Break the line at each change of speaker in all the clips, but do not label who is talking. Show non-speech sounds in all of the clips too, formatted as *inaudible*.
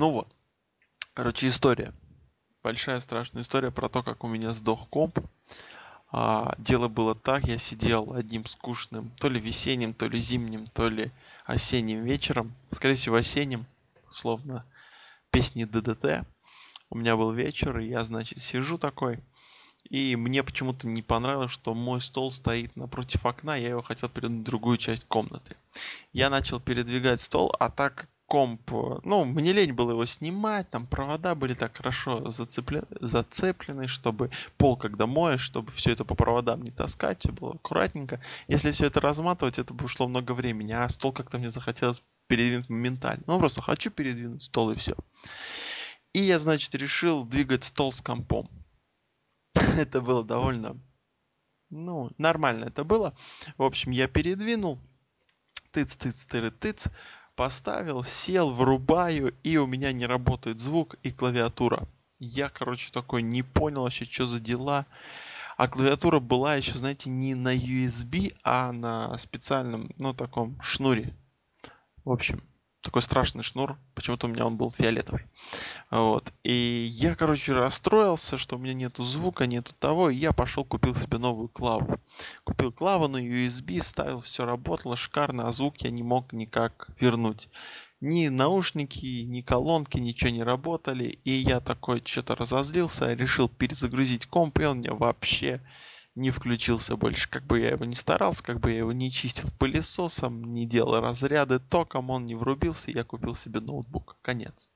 Ну вот. Короче, история. Большая страшная история про то, как у меня сдох комп. А, дело было так, я сидел одним скучным, то ли весенним, то ли зимним, то ли осенним вечером, скорее всего осенним, словно песни ДДТ. У меня был вечер, и я, значит, сижу такой, и мне почему-то не понравилось, что мой стол стоит напротив окна, я его хотел передвинуть в другую часть комнаты. Я начал передвигать стол, а так комп, ну, мне лень было его снимать, там провода были так хорошо зацеплены, зацеплены, чтобы пол, когда моешь, чтобы все это по проводам не таскать, все было аккуратненько. Если все это разматывать, это бы ушло много времени, а стол как-то мне захотелось передвинуть моментально. Ну, просто хочу передвинуть стол и все. И я, значит, решил двигать стол с компом. *laughs* это было довольно, ну, нормально это было. В общем, я передвинул, тыц, тыц, тыры, тыц, поставил, сел, врубаю, и у меня не работает звук и клавиатура. Я, короче, такой не понял вообще, что за дела. А клавиатура была еще, знаете, не на USB, а на специальном, ну, таком шнуре. В общем, такой страшный шнур. Почему-то у меня он был фиолетовый. Вот. И я, короче, расстроился, что у меня нету звука, нету того, и я пошел купил себе новую клаву. Купил клаву на USB, вставил, все работало шикарно, а звук я не мог никак вернуть. Ни наушники, ни колонки, ничего не работали. И я такой что-то разозлился, решил перезагрузить комп, и он мне вообще не включился больше. Как бы я его не старался, как бы я его не чистил пылесосом, не делал разряды током, он не врубился, я купил себе ноутбук. Конец.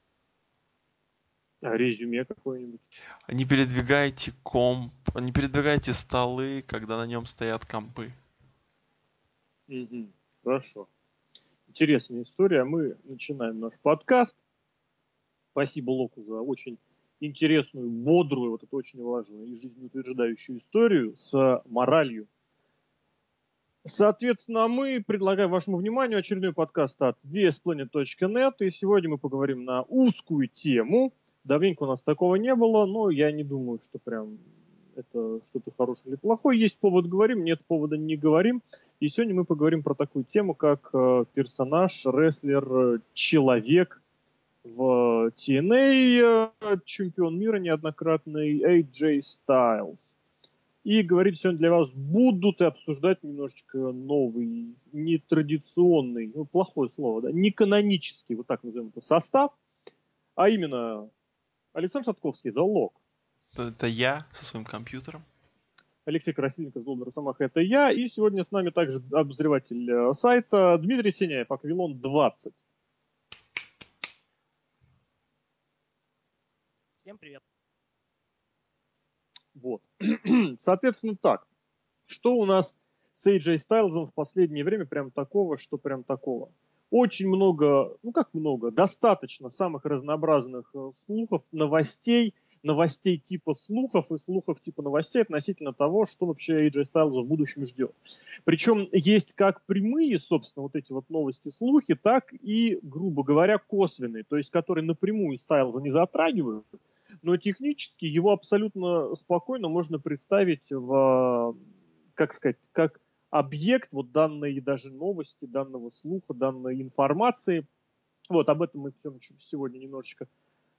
А резюме какое-нибудь?
Не передвигайте комп, не передвигайте столы, когда на нем стоят компы.
Угу. Хорошо. Интересная история. Мы начинаем наш подкаст. Спасибо Локу за очень интересную, бодрую, вот это очень важную и жизнеутверждающую историю с моралью. Соответственно, мы предлагаем вашему вниманию очередной подкаст от VSPlanet.net, и сегодня мы поговорим на узкую тему. Давненько у нас такого не было, но я не думаю, что прям это что-то хорошее или плохое. Есть повод говорим, нет повода не говорим. И сегодня мы поговорим про такую тему, как э, персонаж, рестлер, человек, в TNA, э, чемпион мира неоднократный AJ Styles. И говорить сегодня для вас будут и обсуждать немножечко новый, нетрадиционный, ну, плохое слово, да, не канонический, вот так назовем это, состав, а именно Александр Шатковский, The Lock.
Это я со своим компьютером.
Алексей Красильников Голдера Самаха, это я. И сегодня с нами также обозреватель э, сайта Дмитрий Синяев, Аквилон 20.
Всем привет.
Вот. *clears throat* Соответственно, так. Что у нас с AJ Стайлзом в последнее время прям такого, что прям такого? Очень много, ну как много, достаточно самых разнообразных э, слухов, новостей, новостей типа слухов и слухов типа новостей относительно того, что вообще AJ Styles в будущем ждет. Причем есть как прямые, собственно, вот эти вот новости, слухи, так и, грубо говоря, косвенные, то есть которые напрямую Стайлза не затрагивают, но технически его абсолютно спокойно можно представить в, как сказать, как объект вот данной даже новости, данного слуха, данной информации. Вот об этом мы все сегодня немножечко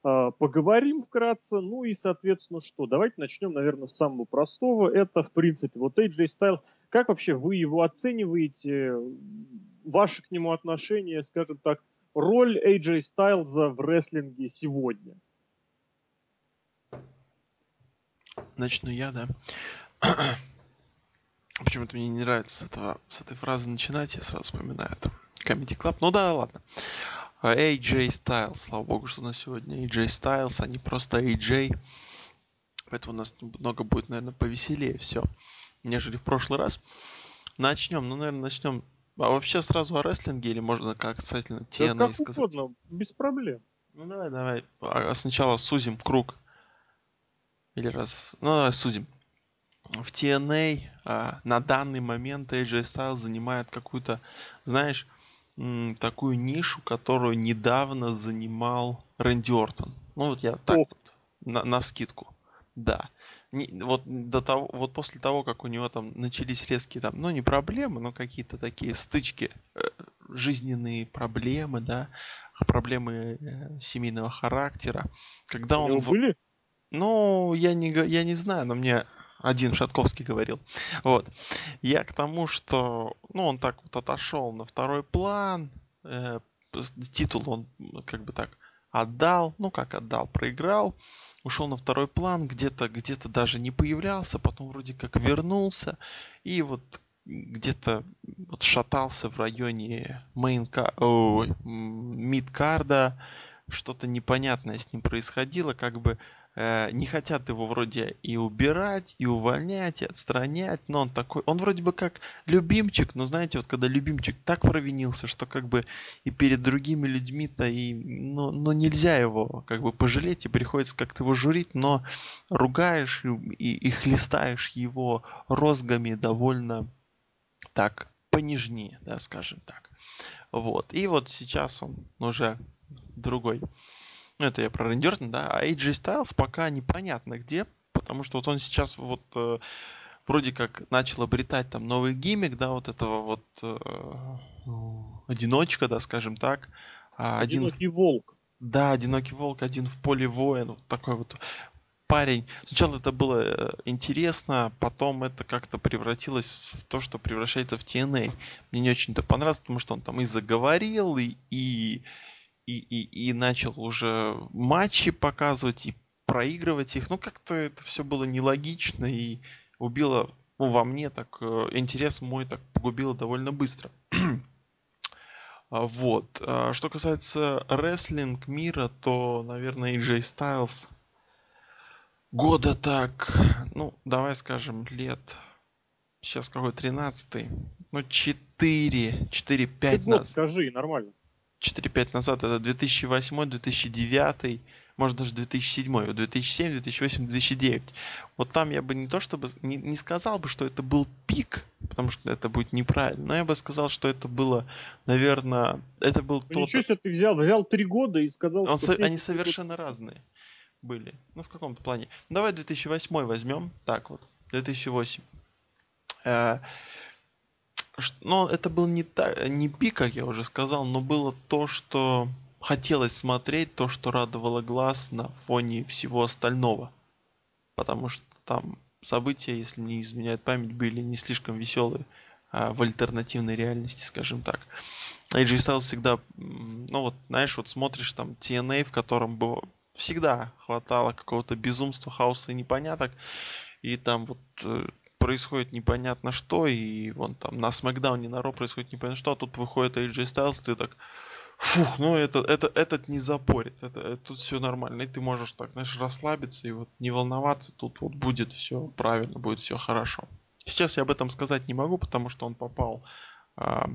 э, поговорим вкратце. Ну и, соответственно, что? Давайте начнем, наверное, с самого простого. Это, в принципе, вот AJ Styles. Как вообще вы его оцениваете? Ваше к нему отношение, скажем так, роль AJ Styles в рестлинге сегодня?
Начну я, да. *clears throat* Почему-то мне не нравится с, этого, с этой фразы начинать, я сразу вспоминаю это. Comedy Club. Ну да, ладно. AJ Styles. Слава богу, что на сегодня AJ Styles, а не просто AJ. Поэтому у нас много будет, наверное, повеселее все, нежели в прошлый раз. Начнем. Ну, наверное, начнем. А вообще сразу о рестлинге или можно как касательно TNA
да, как сказать? угодно, без проблем.
Ну давай, давай. А сначала сузим круг или раз, ну судим. В TNA а, на данный момент AJ Styles занимает какую-то, знаешь, м, такую нишу, которую недавно занимал Рэнди Ортон. Ну вот я так вот, на, на скидку. Да. Не, вот до того, вот после того, как у него там начались резкие там, ну не проблемы, но какие-то такие стычки, э, жизненные проблемы, да, проблемы э, семейного характера. Когда он... В...
были?
Ну, я не, я не знаю, но мне один Шатковский говорил. Вот. Я к тому, что, ну, он так вот отошел на второй план, э, титул он как бы так отдал, ну как отдал, проиграл, ушел на второй план, где-то где-то даже не появлялся, потом вроде как вернулся и вот где-то вот шатался в районе мейнка, мидкарда, что-то непонятное с ним происходило, как бы не хотят его вроде и убирать, и увольнять, и отстранять, но он такой, он вроде бы как любимчик, но знаете, вот когда любимчик так провинился, что как бы и перед другими людьми-то и, ну, ну нельзя его как бы пожалеть, и приходится как-то его журить, но ругаешь и, и, и хлестаешь его розгами довольно так понежнее, да, скажем так. Вот. И вот сейчас он уже другой ну, это я про рендерный, да, а AJ Styles пока непонятно где, потому что вот он сейчас вот э, вроде как начал обретать там новый гиммик, да, вот этого вот э, одиночка, да, скажем так.
А одинокий один... волк.
Да, одинокий волк, один в поле воин, вот такой вот парень. Сначала это было э, интересно, потом это как-то превратилось в то, что превращается в TNA. Мне не очень-то понравилось, потому что он там и заговорил, и, и и, и, и начал уже матчи показывать и проигрывать их. Ну, как-то это все было нелогично и убило ну, во мне так э, интерес мой так погубило довольно быстро. *clears throat* А, вот. А, что касается рестлинг мира, то, наверное, AJ Styles года так, ну, давай скажем, лет, сейчас какой, 13 ну, 4, 4-5
назад. Скажи, нормально.
4-5 назад, это 2008, 2009, может даже 2007, 2007, 2008, 2009. Вот там я бы не то чтобы, не, не сказал бы, что это был пик, потому что это будет неправильно, но я бы сказал, что это было, наверное, это был
ну, тот... Ничего себе ты взял, взял три года и сказал,
Он что... Со... Они совершенно разные были, ну в каком-то плане. Давай 2008 возьмем, так вот, 2008. Но это был не, та, не пик, как я уже сказал, но было то, что хотелось смотреть, то, что радовало глаз на фоне всего остального. Потому что там события, если не изменяет память, были не слишком веселые а в альтернативной реальности, скажем так. AJ Styles всегда, ну вот, знаешь, вот смотришь там TNA, в котором было, всегда хватало какого-то безумства, хаоса и непоняток, и там вот э, происходит непонятно что, и вон там на Смакдауне, на Ро происходит непонятно что, а тут выходит AJ Styles, ты так, фух, ну это, это, этот не запорит, это, это тут все нормально, и ты можешь так, знаешь, расслабиться и вот не волноваться, тут вот будет все правильно, будет все хорошо. Сейчас я об этом сказать не могу, потому что он попал а,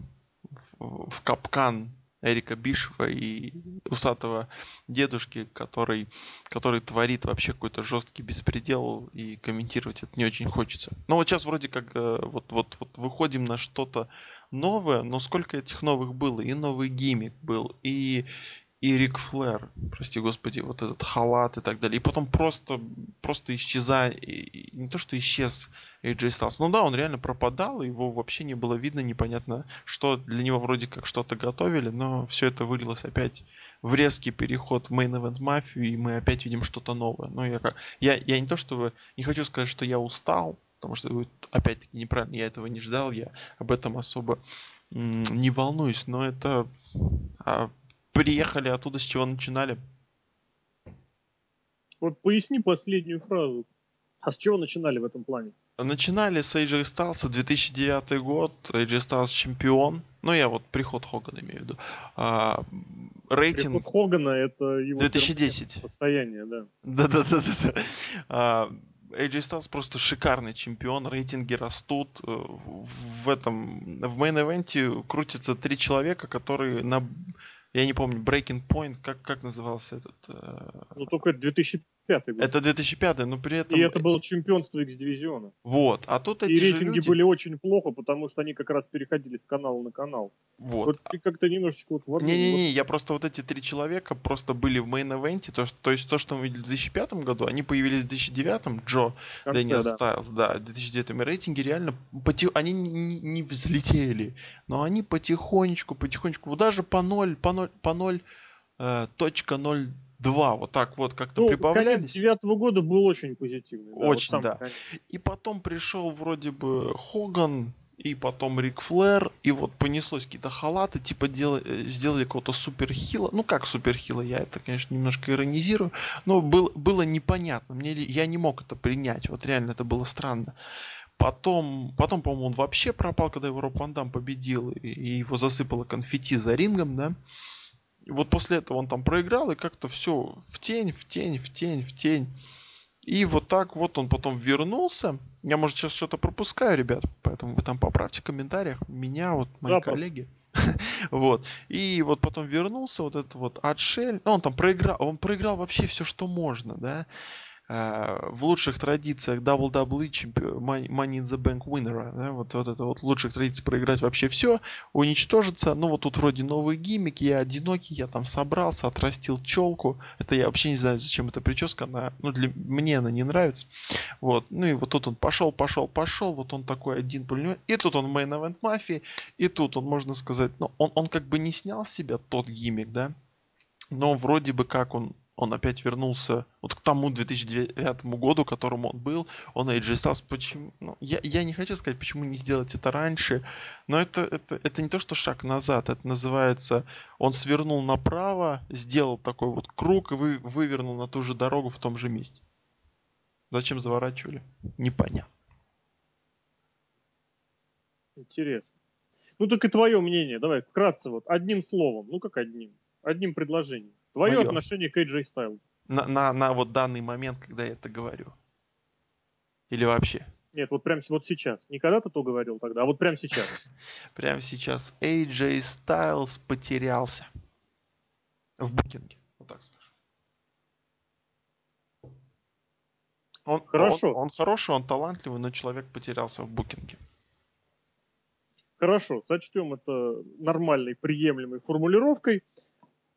в, в капкан Эрика Бишева и усатого дедушки, который, который творит вообще какой-то жесткий беспредел, и комментировать это не очень хочется. Но вот сейчас вроде как э, вот, вот, вот выходим на что-то новое, но сколько этих новых было? И новый гиммик был, и, и Рик Флэр, прости господи, вот этот халат и так далее. И потом просто, просто исчезая, не то что исчез AJ Styles, ну да, он реально пропадал, его вообще не было видно, непонятно, что для него вроде как что-то готовили, но все это вылилось опять в резкий переход в Main Event Mafia, и мы опять видим что-то новое. Ну, я, я, я не то чтобы, не хочу сказать, что я устал, потому что опять-таки неправильно, я этого не ждал, я об этом особо не волнуюсь, но это а, приехали оттуда, с чего начинали.
Вот поясни последнюю фразу. А с чего начинали в этом плане?
Начинали с AJ Styles, 2009 год, AJ Styles чемпион. Ну, я вот приход Хогана имею в виду. А, рейтинг...
Приход Хогана это его
2010.
состояние, да.
Да-да-да. А, AJ Styles просто шикарный чемпион, рейтинги растут. Э, в этом, в мейн-эвенте крутятся три человека, которые на я не помню, Breaking Point, как, как назывался этот... Э...
Ну, только 2005 2005 год.
Это 2005, но при этом...
И это было чемпионство X-дивизиона.
Вот, а тут эти
И рейтинги
люди...
были очень плохо, потому что они как раз переходили с канала на канал.
Вот.
Вот ты как-то немножечко вот...
Не-не-не, я просто вот эти три человека просто были в main event -е, то, то есть то, что мы видели в 2005 году, они появились в 2009, Джо,
конце,
Дэниелс
да.
Стайлз, да, в 2009 и рейтинги реально, поти- они не, не- взлетели, но они потихонечку, потихонечку, вот даже по 0, по 0, по 0, э, точка 0,2, вот так вот как-то
Ну, конец
прибавлялись.
девятого года был очень позитивный. да, вот
Очень,
самый
да.
конец.
И потом пришел вроде бы Хоган, и потом Рик Флэр, и вот понеслось какие-то халаты, типа дел- э, сделали какого-то суперхила. Ну как суперхила, я это, конечно, немножко иронизирую, но был, было непонятно. Мне, я не мог это принять, вот реально это было странно. Потом, потом, по-моему, он вообще пропал, когда его Роб Ван Дам победил, и, и его засыпало конфетти за рингом, да. И вот после этого он там проиграл, и как-то все в тень, в тень, в тень, в тень. И вот так вот он потом вернулся. Я, может, сейчас что-то пропускаю, ребят, поэтому вы там поправьте в комментариях. Меня, вот мои
Запросто.
коллеги. *laughs* Вот. И вот потом вернулся вот этот вот отшель. Ну, он там проиграл. Он проиграл вообще все, что можно, да. Э, В лучших традициях WWE Money in the Bank winner, да, вот, вот это вот лучших традициях проиграть вообще все, уничтожиться. Ну вот тут вроде новый гиммик, я одинокий, я там собрался, отрастил челку. Это я вообще не знаю, зачем эта прическа, она, ну для мне она не нравится. Вот, ну и вот тут он пошел, пошел, пошел, вот он такой один пулемет. И тут он Main Event Mafia, и тут он, можно сказать, ну он, он как бы не снял с себя тот гиммик, да, но вроде бы как он он опять вернулся вот к тому 2009 году, которому он был, он AJ Styles, почему, ну, я, я не хочу сказать, почему не сделать это раньше, но это, это, это не то, что шаг назад, это называется, он свернул направо, сделал такой вот круг и вы, вывернул на ту же дорогу в том же месте. Зачем заворачивали? Непонятно.
Интересно. Ну так и твое мнение, давай, вкратце вот, одним словом, ну как одним, одним предложением. Твое
Моё.
отношение к AJ Styles.
На, на, на вот данный момент, когда я это говорю. Или вообще.
Нет, вот прям вот сейчас. Не когда ты то говорил тогда, а вот прям сейчас. *laughs*
Прямо сейчас AJ Styles потерялся. В букинге. Вот так скажем. Он,
Хорошо.
Он, он хороший, он талантливый, но человек потерялся в букинге.
Хорошо, сочтем это нормальной, приемлемой формулировкой.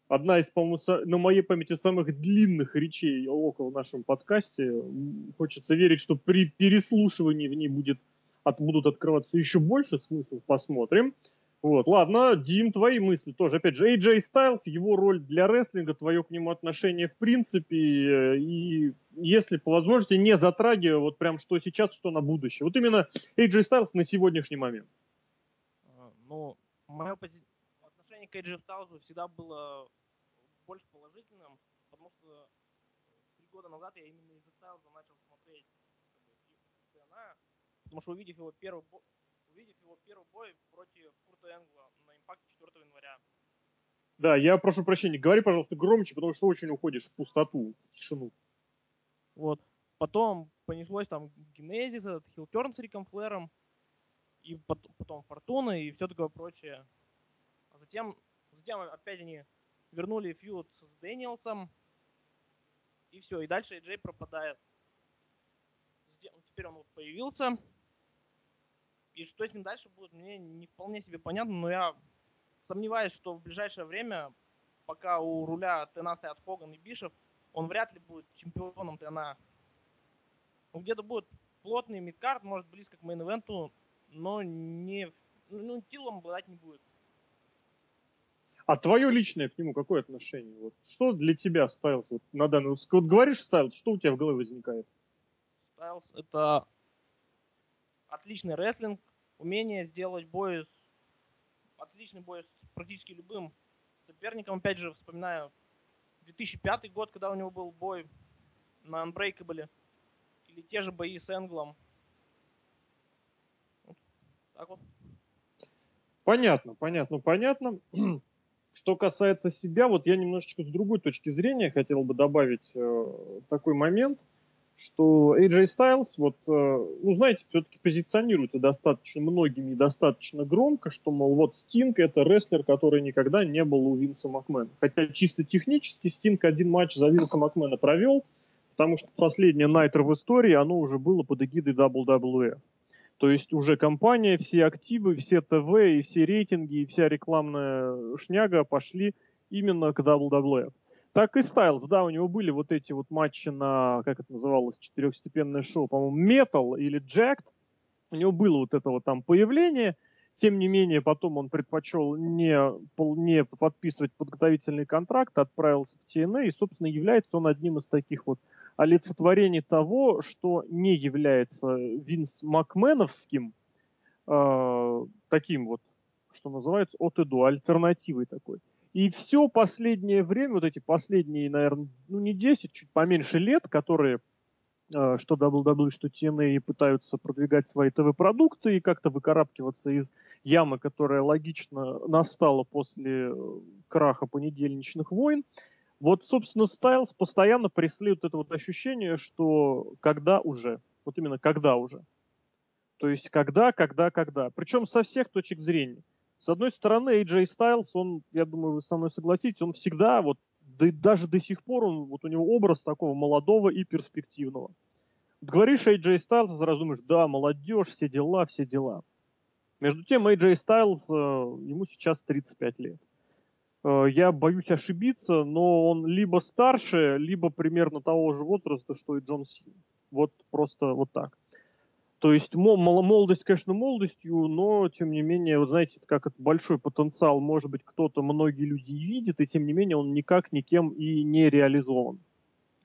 Одна из, по-моему, на моей памяти самых длинных речей около нашем подкасте. Хочется верить, что при переслушивании в ней будет, от, будут открываться еще больше смыслов. Посмотрим. Вот, ладно, Дим, твои мысли тоже. Опять же, AJ Styles, его роль для рестлинга, твое к нему отношение в принципе, э, и если по возможности не затрагивая вот прям что сейчас, что на будущее. Вот именно AJ Styles на сегодняшний момент.
А, Ну, мое пози- к AJ Styles всегда было больше положительным, потому что три года назад я именно из-за начал смотреть TNA, потому что увидев его первый бой, увидев его первый бой против Курта Энгла на импакте 4 января.
Да, я прошу прощения, говори, пожалуйста, громче, потому что очень уходишь в пустоту, в тишину.
Вот. Потом понеслось там Генезис, этот Хилтерн с Риком Флэром, и пот- потом Фортуна и все такое прочее. Затем, затем опять они вернули фьюд с Дэниелсом, и все, и дальше Джей пропадает. Затем- Теперь он вот появился, и что с ним дальше будет, мне не вполне себе понятно, но я сомневаюсь, что в ближайшее время, пока у руля ТНА стоят Хоган и Бишев, он вряд ли будет чемпионом ТНА. Ну, где-то будет плотный мидкарт, может близко к мейн-ивенту, но не... Ну, титулом обладать не будет.
А твое личное к нему какое отношение? Вот что для тебя Стайлз вот, на данный вот, вот говоришь Стайлз, что у тебя в голове возникает?
Стайлз это отличный рестлинг, умение сделать бой, с- отличный бой с практически любым соперником. Опять же, вспоминаю 2005 год, когда у него был бой на Unbreakable, или те же бои с Энглом. Вот Так вот.
Понятно, понятно, понятно. *clears throat* Что касается себя, вот я немножечко с другой точки зрения хотел бы добавить э, такой момент, что AJ Styles, вот, э, ну, знаете, все-таки позиционируется достаточно многими и достаточно громко, что, мол, вот Стинг это рестлер, который никогда не был у Винса Макмена. Хотя чисто технически Стинг один матч за Винса Макмена провел, Потому что последнее Найтер в истории, оно уже было под эгидой WWE. То есть уже компания, все активы, все ТВ и все рейтинги, и вся рекламная шняга пошли именно к WWE. Так и Стайлз, да, у него были вот эти вот матчи на, как это называлось, четырехстепенное шоу, по-моему, Metal или Jacked. У него было вот это вот там появление, тем не менее, потом он предпочел не, не подписывать подготовительный контракт, отправился в TNA, и, собственно, является он одним из таких вот олицетворений того, что не является Винс Макменовским, э, таким вот, что называется, от и до, альтернативой такой. И все последнее время, вот эти последние, наверное, ну не 10, чуть поменьше лет, которые э, что WWE, что TNA пытаются продвигать свои ТВ-продукты и как-то выкарабкиваться из ямы, которая логично настала после э, краха понедельничных войн. Вот, собственно, Стайлз постоянно преследует это вот ощущение, что когда уже, вот именно когда уже. То есть когда, когда, когда. Причем со всех точек зрения. С одной стороны, AJ Styles, он, я думаю, вы со мной согласитесь, он всегда, вот, да, даже до сих пор, он, вот у него образ такого молодого и перспективного. Вот говоришь AJ Styles, сразу думаешь, да, молодежь, все дела, все дела. Между тем, AJ Styles, э, ему сейчас 35 лет. Э, я боюсь ошибиться, но он либо старше, либо примерно того же возраста, что и Джон Син. Вот просто вот так. То есть молодость, конечно, молодостью, но тем не менее, вы знаете, как это большой потенциал, может быть, кто-то, многие люди видят, и тем не менее он никак никем и не реализован.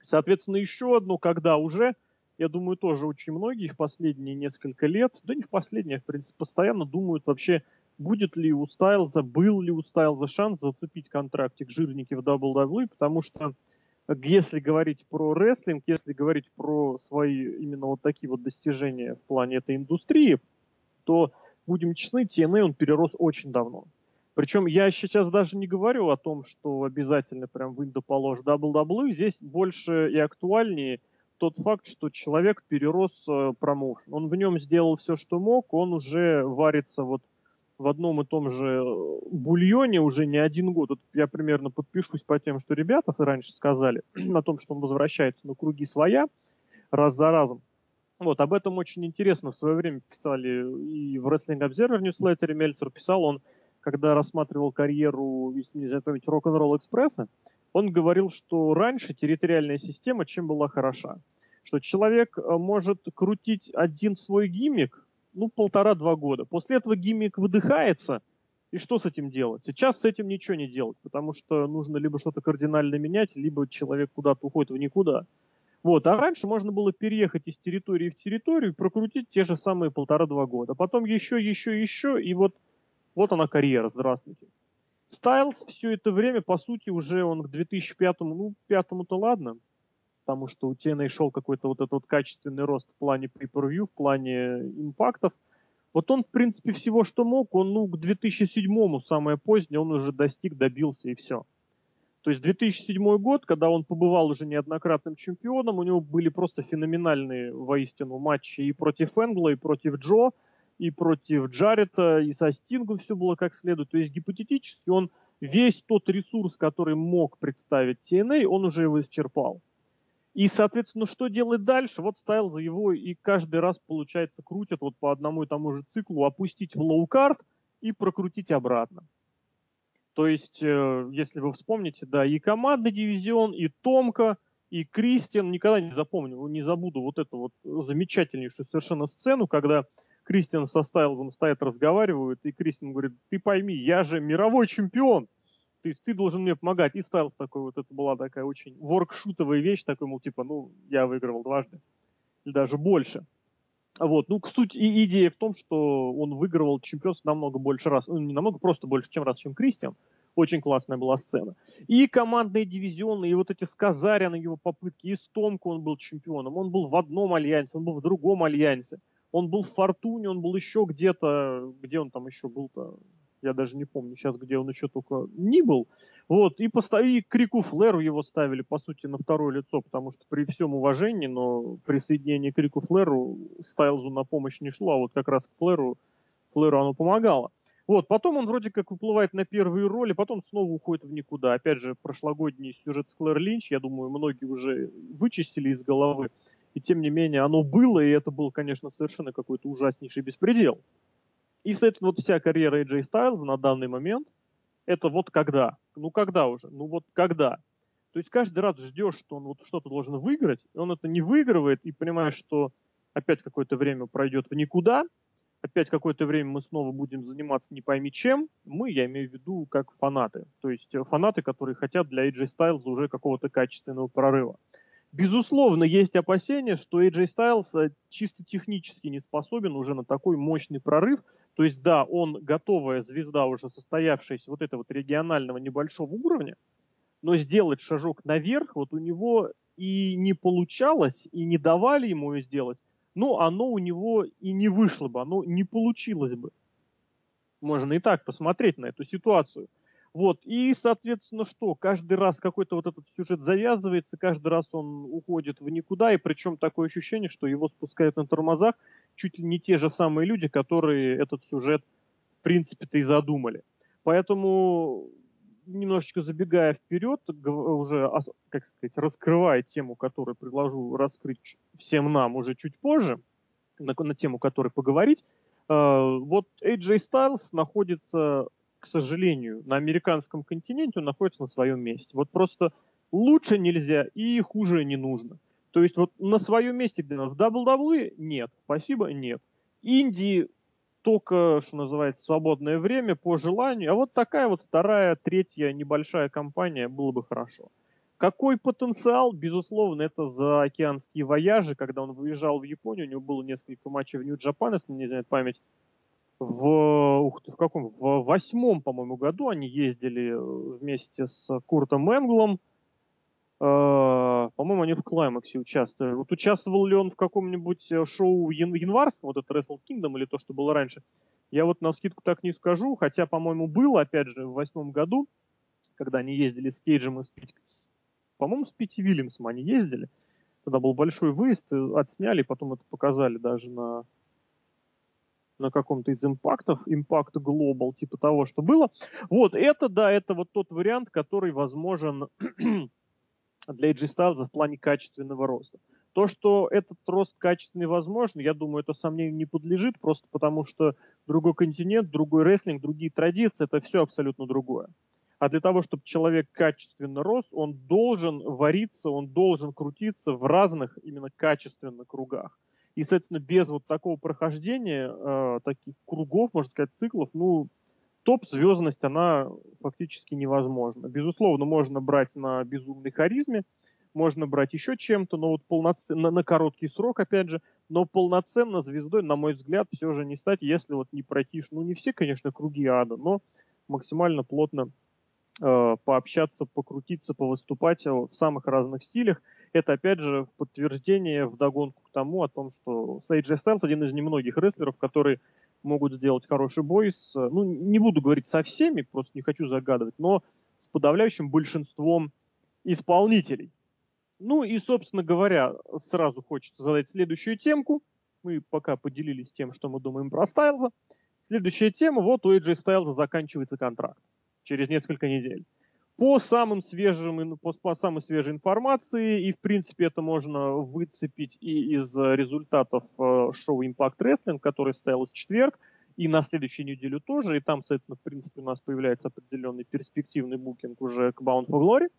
Соответственно, еще одно, когда уже, я думаю, тоже очень многие в последние несколько лет, да не в последние, в принципе, постоянно думают вообще, будет ли у Стайлза, был ли у Стайлза шанс зацепить контрактик жирники в WWE, потому что если говорить про рестлинг, если говорить про свои именно вот такие вот достижения в плане этой индустрии, то, будем честны, TNA он перерос очень давно. Причем я сейчас даже не говорю о том, что обязательно прям в Инду положь WWE. Здесь больше и актуальнее тот факт, что человек перерос э, промоушен. Он в нем сделал все, что мог, он уже варится вот в одном и том же э, бульоне уже не один год. Вот я примерно подпишусь по тем, что ребята раньше сказали, *clears throat* о том, что он возвращается на круги своя раз за разом. Вот, об этом очень интересно в свое время писали и в Wrestling Observer Newsletter Мельцер писал он, когда рассматривал карьеру, если не запомнить, Рок-н-ролл экспресса, он говорил, что раньше территориальная система чем была хороша? Что человек э, может крутить один свой гиммик, ну, полтора-два года. После этого гиммик выдыхается, и что с этим делать? Сейчас с этим ничего не делать, потому что нужно либо что-то кардинально менять, либо человек куда-то уходит в никуда. Вот. А раньше можно было переехать из территории в территорию и прокрутить те же самые полтора-два года. Потом еще, еще, еще, и вот, вот она карьера, здравствуйте. Стайлз все это время, по сути, уже он к 2005, ну, пятому-то ладно, потому что у TNA шел какой-то вот этот вот качественный рост в плане pay-per-view, в плане импактов. Вот он, в принципе, всего, что мог, он, ну, к 2007-му, самое позднее, он уже достиг, добился и все. То есть 2007 год, когда он побывал уже неоднократным чемпионом, у него были просто феноменальные воистину матчи и против Энгла, и против Джо, и против Джарета, и со Стингом все было как следует. То есть гипотетически он весь тот ресурс, который мог представить TNA, он уже его исчерпал. И, соответственно, что делать дальше? Вот Стайлза его и каждый раз, получается, крутят вот по одному и тому же циклу, опустить в low card и прокрутить обратно. То есть, э, если вы вспомните, да, и командный дивизион, и Томко, и Кристиан, никогда не запомню, не забуду вот эту вот замечательнейшую совершенно сцену, когда Кристиан со Стайлзом стоят, разговаривают, и Кристиан говорит, ты пойми, я же мировой чемпион, ты, ты должен мне помогать. И Стайлс такой вот, это была такая очень воркшутовая вещь, такой, мол, типа, ну, я выигрывал дважды. Или даже больше. Вот, ну, суть и идея в том, что он выигрывал чемпионство намного больше раз, ну, не намного, просто больше, чем раз, чем Кристиан. Очень классная была сцена. И командные дивизионы, и вот эти сказаря на его попытки, и Стомку он был чемпионом. Он был в одном альянсе, он был в другом альянсе. Он был в Фортуне, он был еще где-то, где он там еще был-то, я даже не помню сейчас, где он еще только не был. Вот, и, поставили, Крику Флэру его ставили, по сути, на второе лицо, потому что при всем уважении, но присоединение к Крику Флэру Стайлзу на помощь не шло, а вот как раз к Флэру, Флэру оно помогало. Вот, потом он вроде как выплывает на первые роли, потом снова уходит в никуда. Опять же, прошлогодний сюжет с Клэр Линч, я думаю, многие уже вычистили из головы. И тем не менее, оно было, и это был, конечно, совершенно какой-то ужаснейший беспредел. И, соответственно, вот вся карьера AJ Styles на данный момент, это вот когда? Ну, когда уже? Ну, вот когда? То есть каждый раз ждешь, что он вот что-то должен выиграть, и он это не выигрывает, и понимаешь, что опять какое-то время пройдет в никуда, опять какое-то время мы снова будем заниматься не пойми чем. Мы, я имею в виду, как фанаты. То есть э, фанаты, которые хотят для AJ Styles уже какого-то качественного прорыва. Безусловно, есть опасения, что AJ Styles э, чисто технически не способен уже на такой мощный прорыв. То есть, да, он готовая звезда, уже состоявшаяся вот этого вот регионального небольшого уровня, но сделать шажок наверх вот у него и не получалось, и не давали ему ее сделать, но оно у него и не вышло бы, оно не получилось бы. Можно и так посмотреть на эту ситуацию. Вот, и, соответственно, что? Каждый раз какой-то вот этот сюжет завязывается, каждый раз он уходит в никуда, и причем такое ощущение, что его спускают на тормозах чуть ли не те же самые люди, которые этот сюжет, в принципе-то, и задумали. Поэтому, немножечко забегая вперед, уже, как сказать, раскрывая тему, которую предложу раскрыть всем нам уже чуть позже, на, на тему которой поговорить, э, вот AJ Styles находится к сожалению, на американском континенте он находится на своем месте. Вот просто лучше нельзя и хуже не нужно. То есть вот на своем месте, где в WWE, нет. Спасибо, нет. Индии только, что называется, свободное время по желанию. А вот такая вот вторая, третья небольшая компания было бы хорошо. Какой потенциал? Безусловно, это за океанские вояжи. Когда он выезжал в Японию, у него было несколько матчей в Нью-Джапан, если не знает память в, ух ты, в каком, в восьмом, по-моему, году они ездили э, вместе с Куртом Энглом. Э, по-моему, они в Клаймаксе участвовали. Вот участвовал ли он в каком-нибудь э, шоу ян- январском, вот это Wrestle Kingdom или то, что было раньше, я вот на скидку так не скажу, хотя, по-моему, было, опять же, в восьмом году, когда они ездили с Кейджем и с, с по-моему, с Питти Вильямсом они ездили. Тогда был большой выезд, отсняли, потом это показали даже на на каком-то из импактов, импакт Global, типа того, что было. Вот, это, да, это вот тот вариант, который возможен *clears throat* для Styles в плане качественного роста. То, что этот рост качественный возможен, я думаю, это сомнению не подлежит, просто потому что другой континент, другой рестлинг, другие традиции, это все абсолютно другое. А для того, чтобы человек качественно рос, он должен вариться, он должен крутиться в разных именно качественных кругах. И, соответственно, без вот такого прохождения, э, таких кругов, можно сказать, циклов, ну, топ-звездность, она фактически невозможна. Безусловно, можно брать на безумной харизме, можно брать еще чем-то, но вот полноценно, на, на короткий срок, опять же, но полноценно звездой, на мой взгляд, все же не стать, если вот не пройти, ну, не все, конечно, круги ада, но максимально плотно э, пообщаться, покрутиться, повыступать в самых разных стилях – это, опять же, подтверждение в догонку к тому, о том, что AJ Styles один из немногих рестлеров, которые могут сделать хороший бой с, ну, не буду говорить со всеми, просто не хочу загадывать, но с подавляющим большинством исполнителей. Ну и, собственно говоря, сразу хочется задать следующую темку. Мы пока поделились тем, что мы думаем про Стайлза. Следующая тема, вот у AJ Стайлза заканчивается контракт через несколько недель по самым свежим, по, по самой свежей информации, и в принципе это можно выцепить и из результатов э, шоу Impact Wrestling, который состоялось в четверг, и на следующей неделю тоже, и там, соответственно, в принципе, у нас появляется определенный перспективный букинг уже к Bound for Glory.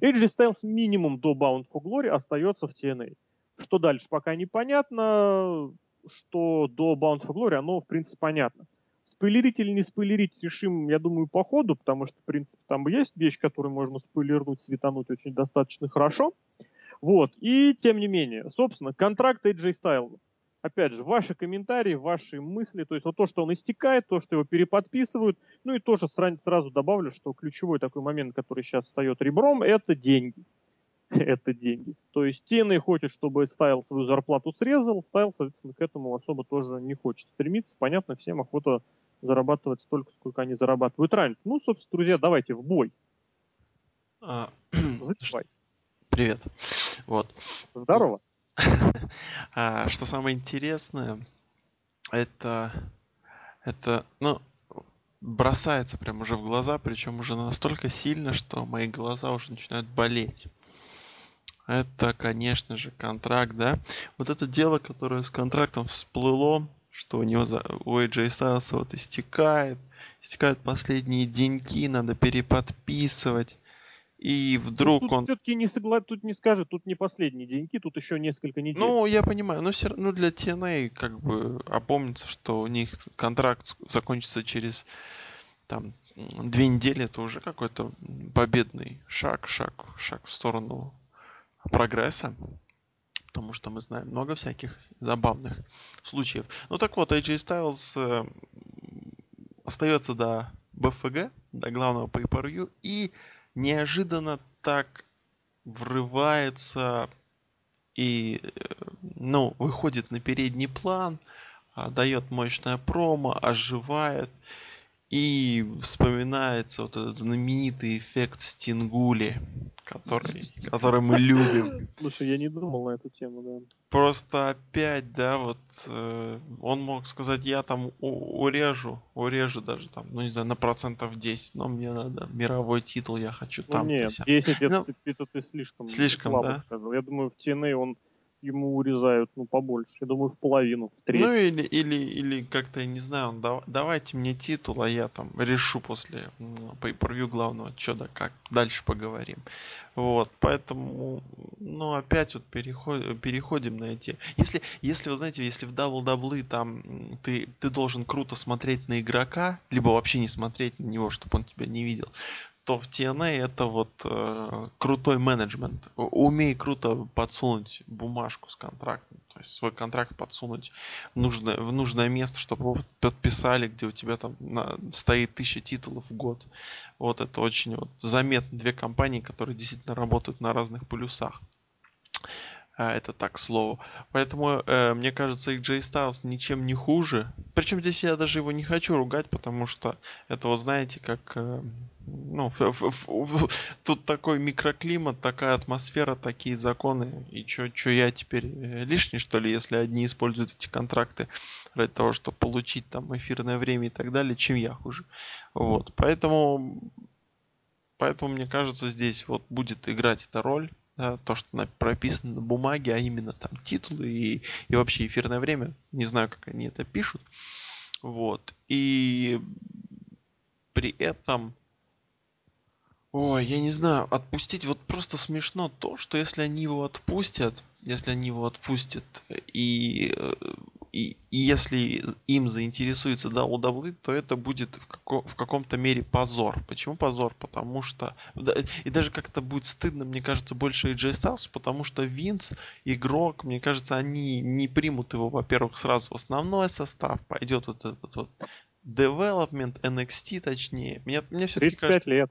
AJ Styles минимум до Bound for Glory остается в TNA. Что дальше, пока непонятно. Что до Bound for Glory, оно, в принципе, понятно. Спойлерить или не спойлерить решим, я думаю, по ходу, потому что, в принципе, там есть вещь, которую можно спойлернуть, светануть очень достаточно хорошо. Вот. И, тем не менее, собственно, контракт AJ Styles. Опять же, ваши комментарии, ваши мысли, то есть вот то, что он истекает, то, что его переподписывают, ну и тоже сразу добавлю, что ключевой такой момент, который сейчас встает ребром, это деньги. *laughs* это деньги. То есть TNA хочет, чтобы Стайл свою зарплату срезал, Стайл, соответственно, к этому особо тоже не хочет стремиться. Понятно, всем охота зарабатывать столько, сколько они зарабатывают раньше. Ну, собственно, друзья, давайте в бой.
А, *clears throat*
Забивай.
Привет. Вот.
Здорово. *laughs*
а, что самое интересное, это, это, ну, бросается прям уже в глаза, причем уже настолько сильно, что мои глаза уже начинают болеть. Это, конечно же, контракт, да. Вот это дело, которое с контрактом всплыло, что у него за, у AJ Styles вот истекает, истекают последние деньги, надо переподписывать. И вдруг
тут,
он...
все-таки не согла... тут не скажет, тут не последние деньги, тут еще несколько недель.
Ну, я понимаю, но все равно для TNA как бы опомнится, что у них контракт закончится через там две недели, это уже какой-то победный шаг, шаг, шаг в сторону прогресса. Потому что мы знаем много всяких забавных случаев. Ну так вот, AJ Styles э, остается до БФГ, до главного pay и неожиданно так врывается и, э, ну, выходит на передний план, а, дает мощное промо, оживает. И вспоминается вот этот знаменитый эффект Стингули, который, который мы любим. *laughs*
Слушай, я не думал на эту тему, да.
Просто опять, да, вот э, он мог сказать, я там урежу, урежу даже там, ну не знаю, на процентов 10, но мне надо мировой титул, я хочу
Ну,
там.
нет, 10 это,
Ну,
ты, это ты слишком,
слишком,
слабо
да?
сказал. Я думаю, в TNA он ему урезают, ну, побольше. Я думаю, в половину, в треть.
Ну или, или, или как-то, я не знаю, «Дав- давайте мне титул, а я там решу после pay per главного, что да как, дальше поговорим. Вот, поэтому, ну, опять вот переход, переходим на эти... Если, если, вы знаете, если в WWE там ты, ты должен круто смотреть на игрока, либо вообще не смотреть на него, чтобы он тебя не видел, то в TNA это вот э, крутой менеджмент. У- Умей круто подсунуть бумажку с контрактом, то есть свой контракт подсунуть в нужное, в нужное место, чтобы его подписали, где у тебя там на- стоит тысяча титулов в год. Вот это очень вот заметно. Две компании, которые действительно работают на разных полюсах. А, Это так, к слову. Поэтому, э, мне кажется, AJ Styles ничем не хуже. Причем здесь я даже его не хочу ругать, потому что это, вот знаете, как... э, ну, ф- ф- ф- тут такой микроклимат, такая атмосфера, такие законы. И чё, я теперь э, лишний, что ли, если одни используют эти контракты ради того, чтобы получить там эфирное время и так далее, чем я хуже. Вот. Поэтому Поэтому, мне кажется, здесь вот будет играть эта роль, да, то, что прописано на бумаге, а именно там титулы и, и вообще эфирное время. Не знаю, как они это пишут. Вот. И при этом, ой, я не знаю, отпустить, вот просто смешно то, что если они его отпустят, если они его отпустят, и, э, и, и если им заинтересуется WWE, то это будет в, како- в каком-то мере позор. Почему позор? Потому что... да, И даже как-то будет стыдно, мне кажется, больше AJ Styles, потому что Винс, игрок, мне кажется, они не примут его, во-первых, сразу в основной состав, пойдет вот этот вот development, NXT точнее. Мне, мне все-таки
35
кажется...
лет.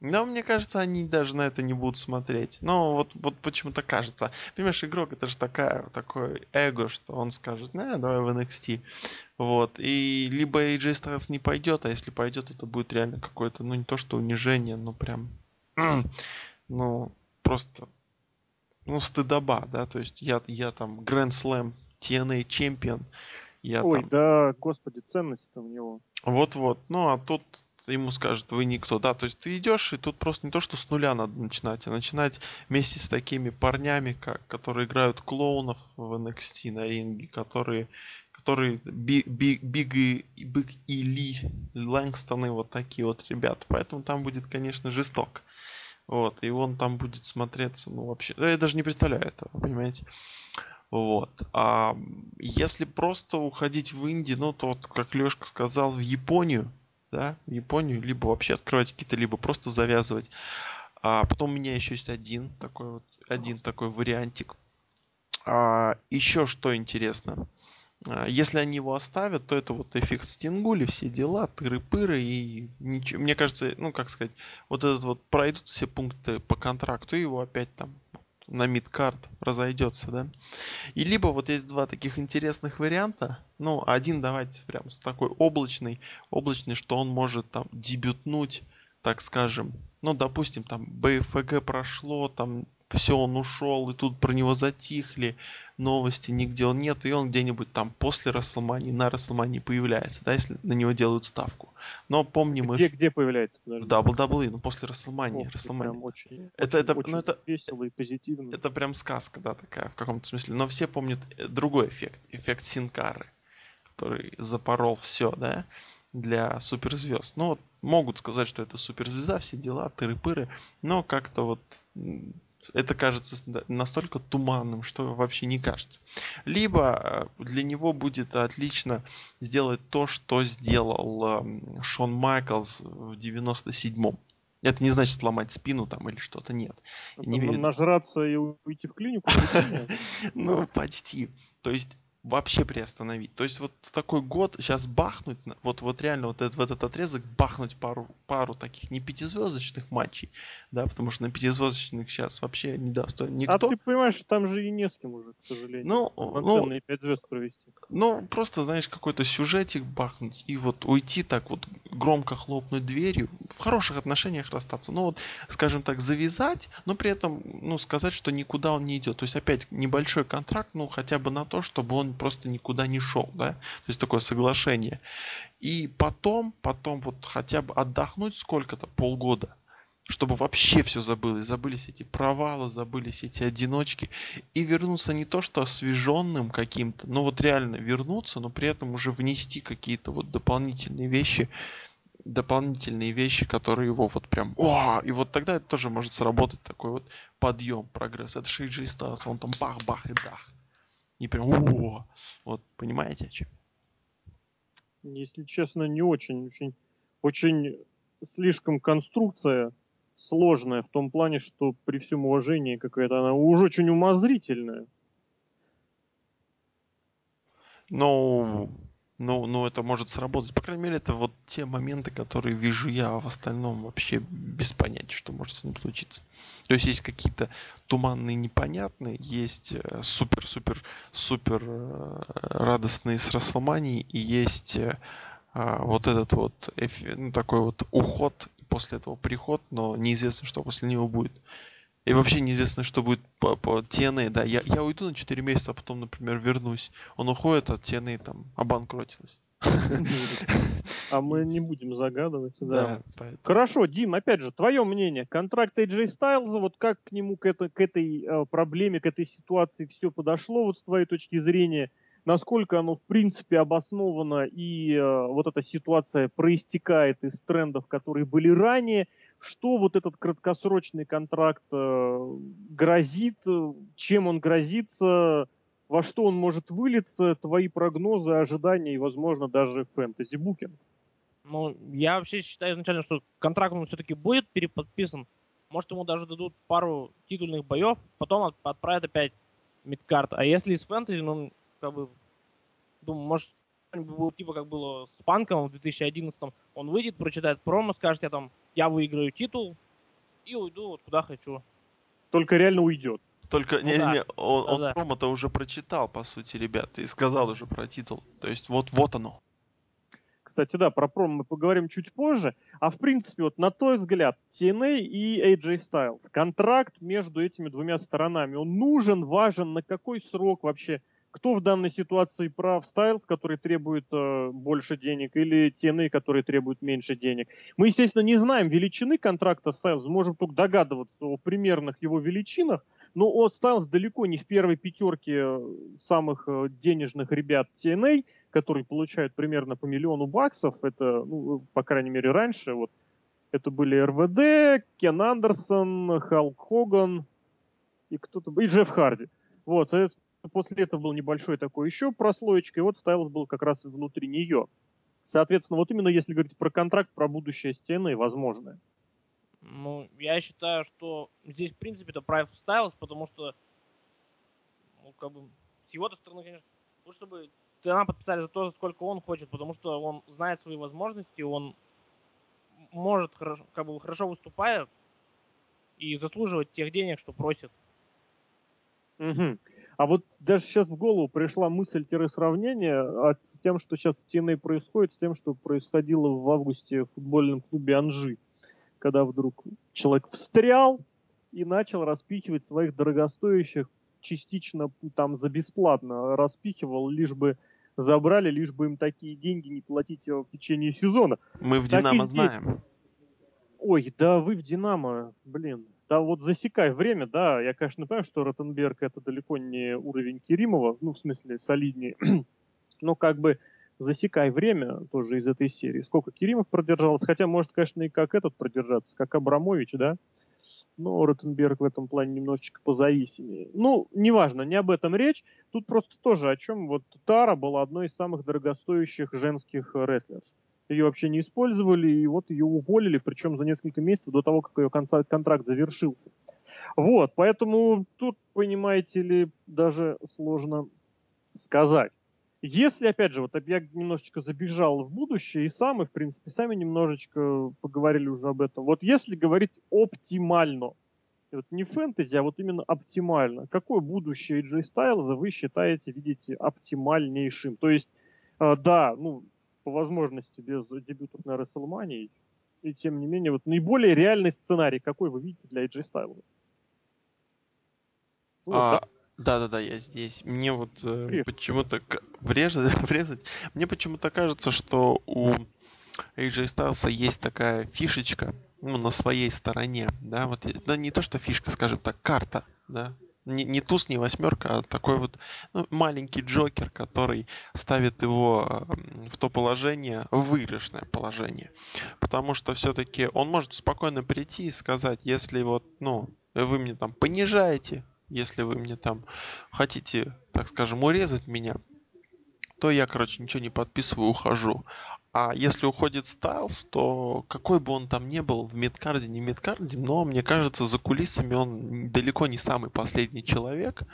Но мне кажется, они даже на это не будут смотреть. Но вот, вот почему-то кажется. Понимаешь, игрок это же такая, такое эго, что он скажет, на, давай в NXT. Вот. И либо AJ Styles не пойдет, а если пойдет, это будет реально какое-то, ну не то что унижение, но прям, ну, просто, ну, стыдоба, да, то есть я, я там Grand Slam TNA чемпион, я
Ой,
там
да, господи, ценность-то у него.
вот-вот. Ну, а тут ему скажут, вы никто. Да, то есть ты идешь, и тут просто не то, что с нуля надо начинать, а начинать вместе с такими парнями, как, которые играют клоунов в NXT на ринге, которые, которые Биг, Биг, Биг и, Биг и Ли, Лэнгстоны, вот такие вот ребята. Поэтому там будет, конечно, жесток. Вот, и он там будет смотреться, ну, вообще, я даже не представляю этого, понимаете. Вот. А если просто уходить в Индию, ну, то, вот, как Лешка сказал, в Японию, да, в Японию, либо вообще открывать какие-то, либо просто завязывать. А потом у меня еще есть один такой вот, один такой вариантик. А, еще что интересно. А, Если они его оставят, то это вот эффект Стингули, все дела, тыры-пыры и ничего. Мне кажется, ну как сказать, вот этот вот пройдут все пункты по контракту и его опять там на мидкарт разойдется, да. И либо вот есть два таких интересных варианта. Ну, один давайте прям с такой облачный, облачный, что он может там дебютнуть, так скажем. Ну, допустим, там БФГ прошло, там все, он ушел, и тут про него затихли, новости, нигде он нет, и он где-нибудь там после Расселмании, на Расселмании появляется, да, если на него делают ставку. Но помним...
Где, где появляется?
Подожди. В WWE, ну после Расселмании.
Расселмании. Очень,
это,
очень,
это,
очень
ну, это,
весело и позитивно.
Это прям сказка, да, такая в каком-то смысле. Но все помнят э, другой эффект, эффект Синкары, который запорол все, да, для суперзвезд. Ну вот могут сказать, что это суперзвезда, все дела, тыры-пыры, но как-то вот это кажется настолько туманным, что вообще не кажется. Либо э, для него будет отлично сделать то, что сделал эм, Шон Майклс в 97-м. Это не значит сломать спину там или что-то, нет.
Не нажраться и уйти в клинику? *laughs*
Ну, почти. То есть вообще приостановить. То есть вот такой год сейчас бахнуть, вот, вот реально вот этот, в этот отрезок бахнуть пару, пару таких не пятизвездочных матчей, да, потому что на пятизвездочных сейчас вообще не достоин никто.
А ты понимаешь, там же и не с кем уже, к сожалению.
Ну,
ну, пять звезд провести.
Ну, просто, знаешь, какой-то сюжетик бахнуть и вот уйти так вот громко хлопнуть дверью, в хороших отношениях расстаться. Ну вот, скажем так, завязать, но при этом, ну, сказать, что никуда он не идет. То есть опять небольшой контракт, ну, хотя бы на то, чтобы он просто никуда не шел, да, то есть такое соглашение. И потом, потом вот хотя бы отдохнуть сколько-то, полгода, чтобы вообще все забылось, забылись эти провалы, забылись эти одиночки, и вернуться не то что освеженным каким-то, но вот реально вернуться, но при этом уже внести какие-то вот дополнительные вещи, дополнительные вещи, которые его вот прям, о, и вот тогда это тоже может сработать такой вот подъем, прогресс. Это Шейджи Стас, он там бах-бах и дах. И прям, о, вот, понимаете, о чем?
Если честно, не очень, очень, очень слишком конструкция сложная в том плане, что при всем уважении какая-то она уже очень умозрительная.
Ну, ну, ну, это может сработать. По крайней мере, это вот те моменты, которые вижу я, а в остальном вообще без понятия, что может с ним случиться. То есть есть какие-то туманные, непонятные, есть супер-супер-супер э, э, радостные с Расселманией, и есть э, а, вот этот вот ну, такой вот уход после этого приход, но неизвестно, что после него будет. И вообще неизвестно, что будет по, по TNA, да. Я, я уйду на 4 месяца, а потом, например, вернусь. Он уходит, а TNA там обанкротилась.
А мы не будем загадывать, да. Хорошо, Дим, опять же, твое мнение. Контракт AJ Styles, вот как к нему, к, это, к этой э, проблеме, к этой ситуации все подошло, вот с твоей точки зрения? насколько оно в принципе обосновано и э, вот эта ситуация проистекает из трендов, которые были ранее, что вот этот краткосрочный контракт э, грозит, чем он грозится, во что он может вылиться, твои прогнозы, ожидания и, возможно, даже фэнтези-букинг.
Ну, я вообще считаю изначально, что контракт он все-таки будет переподписан. Может, ему даже дадут пару титульных боев, потом отправят опять мидкарт. А если из фэнтези, ну, как бы, думаю, может, типа как было с Панком в 2011 он выйдет, прочитает промо, скажет, я там, я выиграю титул и уйду вот куда хочу.
Только реально уйдет.
Только ну, не, да. не, он, да, он да. промо-то уже прочитал, по сути, ребята, и сказал уже про титул. То есть вот, вот оно.
Кстати, да, про промо мы поговорим чуть позже. А в принципе, вот на твой взгляд, TNA и AJ Styles, контракт между этими двумя сторонами, он нужен, важен, на какой срок вообще кто в данной ситуации прав, Стайлз, который требует э, больше денег, или Тены, которые требуют меньше денег. Мы, естественно, не знаем величины контракта Стайлз, можем только догадываться о примерных его величинах, но о Стайлз далеко не в первой пятерке э, самых э, денежных ребят TNA, которые получают примерно по миллиону баксов, это, ну, по крайней мере, раньше, вот, это были РВД, Кен Андерсон, Халк Хоган и кто-то, и Джефф Харди. Вот, после этого был небольшой такой еще прослоечка, и вот Стайлз был как раз внутри нее. Соответственно, вот именно если говорить про контракт, про будущее стены возможное.
Ну, я считаю, что здесь, в принципе, это прав Стайлз, потому что, ну, как бы, с его стороны, конечно, лучше, чтобы ТНА подписали за то, сколько он хочет, потому что он знает свои возможности, он может, хорошо, как бы, хорошо выступая и заслуживать тех денег, что просит.
Угу. А вот даже сейчас в голову пришла мысль-сравнение а с тем, что сейчас в TNA происходит, с тем, что происходило в августе в футбольном клубе Анжи, когда вдруг человек встрял и начал распихивать своих дорогостоящих частично там за бесплатно распихивал, лишь бы забрали, лишь бы им такие деньги не платить в течение сезона.
Мы в Динамо знаем.
Ой, да вы в Динамо, блин. Да вот засекай время, да, я, конечно, понимаю, что Ротенберг это далеко не уровень Керимова, ну, в смысле, солиднее, *clears throat* но как бы засекай время тоже из этой серии. Сколько Керимов продержался, хотя может, конечно, и как этот продержаться, как Абрамович, да, но Ротенберг в этом плане немножечко позависимее. Ну, неважно, не об этом речь. Тут просто тоже о чем. Вот Тара была одной из самых дорогостоящих женских рестлеров ее вообще не использовали, и вот ее уволили, причем за несколько месяцев до того, как ее контракт завершился. Вот, поэтому тут, понимаете ли, даже сложно сказать. Если, опять же, вот я немножечко забежал в будущее и сам, и, в принципе, сами немножечко поговорили уже об этом. Вот если говорить оптимально, вот не фэнтези, а вот именно оптимально, какое будущее AJ Styles вы считаете, видите, оптимальнейшим? То есть, э, да, ну, по возможности без дебютов на WrestleMania. И тем не менее, вот наиболее реальный сценарий, какой вы видите для AJ Styles?
Ну, а, да, да, да, я здесь. Мне вот э, почему-то врезать, *laughs* врезать. Мне почему-то кажется, что у AJ Styles есть такая фишечка, ну, на своей стороне, да, вот, да, не то, что фишка, скажем так, карта, да, не, не туз, не восьмерка, а такой вот ну, маленький Джокер, который ставит его в то положение, выигрышное положение. Потому что все-таки он может спокойно прийти и сказать, если вот, ну, вы мне там понижаете, если вы мне там хотите, так скажем, урезать меня, то я, короче, ничего не подписываю, ухожу. А если уходит Стайлз, то какой бы он там ни был в медкарде, не медкарде, но мне кажется, за кулисами он далеко не самый последний человек.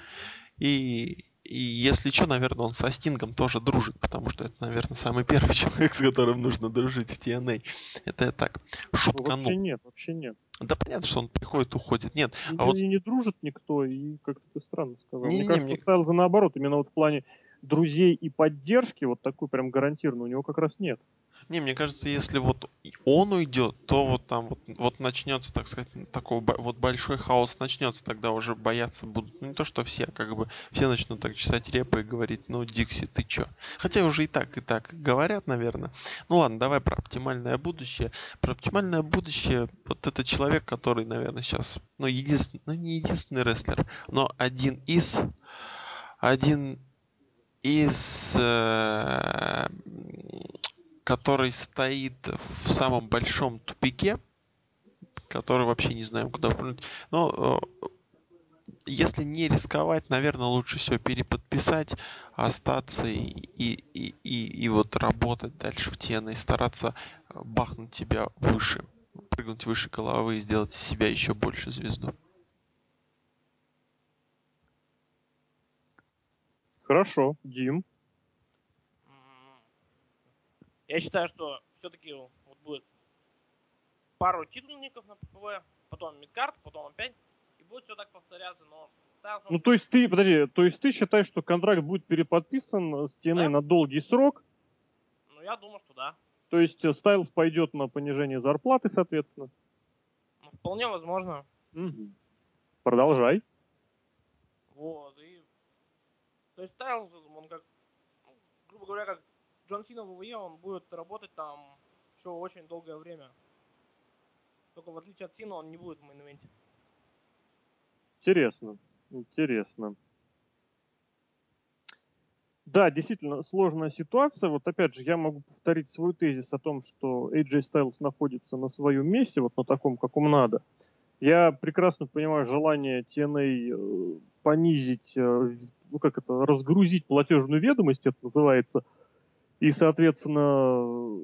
И, и если что, наверное, он со Стингом тоже дружит, потому что это, наверное, самый первый *laughs* человек, с которым нужно дружить в TNA. Это я так шутканул.
Вообще нет, вообще нет.
Да понятно, что он приходит, уходит. Нет.
А вот... не дружит никто, и как-то ты странно сказал. Не, мне не, кажется, мне... Стайлза наоборот, именно вот в плане друзей и поддержки, вот такой прям гарантированно, у него как раз нет.
Не, мне кажется, если вот он уйдет, то вот там вот, вот начнется, так сказать, такой вот большой хаос начнется, тогда уже бояться будут. Ну, не то, что все, как бы все начнут так чесать репы и говорить, ну, Дикси, ты чё? Хотя уже и так, и так говорят, наверное. Ну ладно, давай про оптимальное будущее. Про оптимальное будущее, вот это человек, который, наверное, сейчас, ну, единственный, ну, не единственный рестлер, но один из, один из э, который стоит в самом большом тупике, который вообще не знаем, куда прыгнуть. Но э, если не рисковать, наверное, лучше все переподписать, остаться и, и, и, и, вот работать дальше в тены и стараться бахнуть тебя выше, прыгнуть выше головы и сделать из себя еще больше звезду.
Хорошо, Дим.
Я считаю, что все-таки вот будет пару титульников на ППВ, потом мидкарт, потом опять, и будет все так повторяться, но
ну, то есть ты, подожди, то есть ты считаешь, что контракт будет переподписан с TNA да? на долгий срок?
Ну, я думаю, что да.
То есть Стайлз пойдет на понижение зарплаты, соответственно?
Ну, вполне возможно.
Угу. Продолжай.
Вот, и... То есть Стайлз, он как, ну, грубо говоря, как Джон Сина в ВВЕ, он будет работать там еще очень долгое время. Только в отличие от Сина, он не будет в мейн
Интересно, интересно. Да, действительно сложная ситуация. Вот опять же, я могу повторить свой тезис о том, что AJ Styles находится на своем месте, вот на таком, каком надо. Я прекрасно понимаю желание TNA э, понизить, э, ну как это, разгрузить платежную ведомость, это называется, и, соответственно,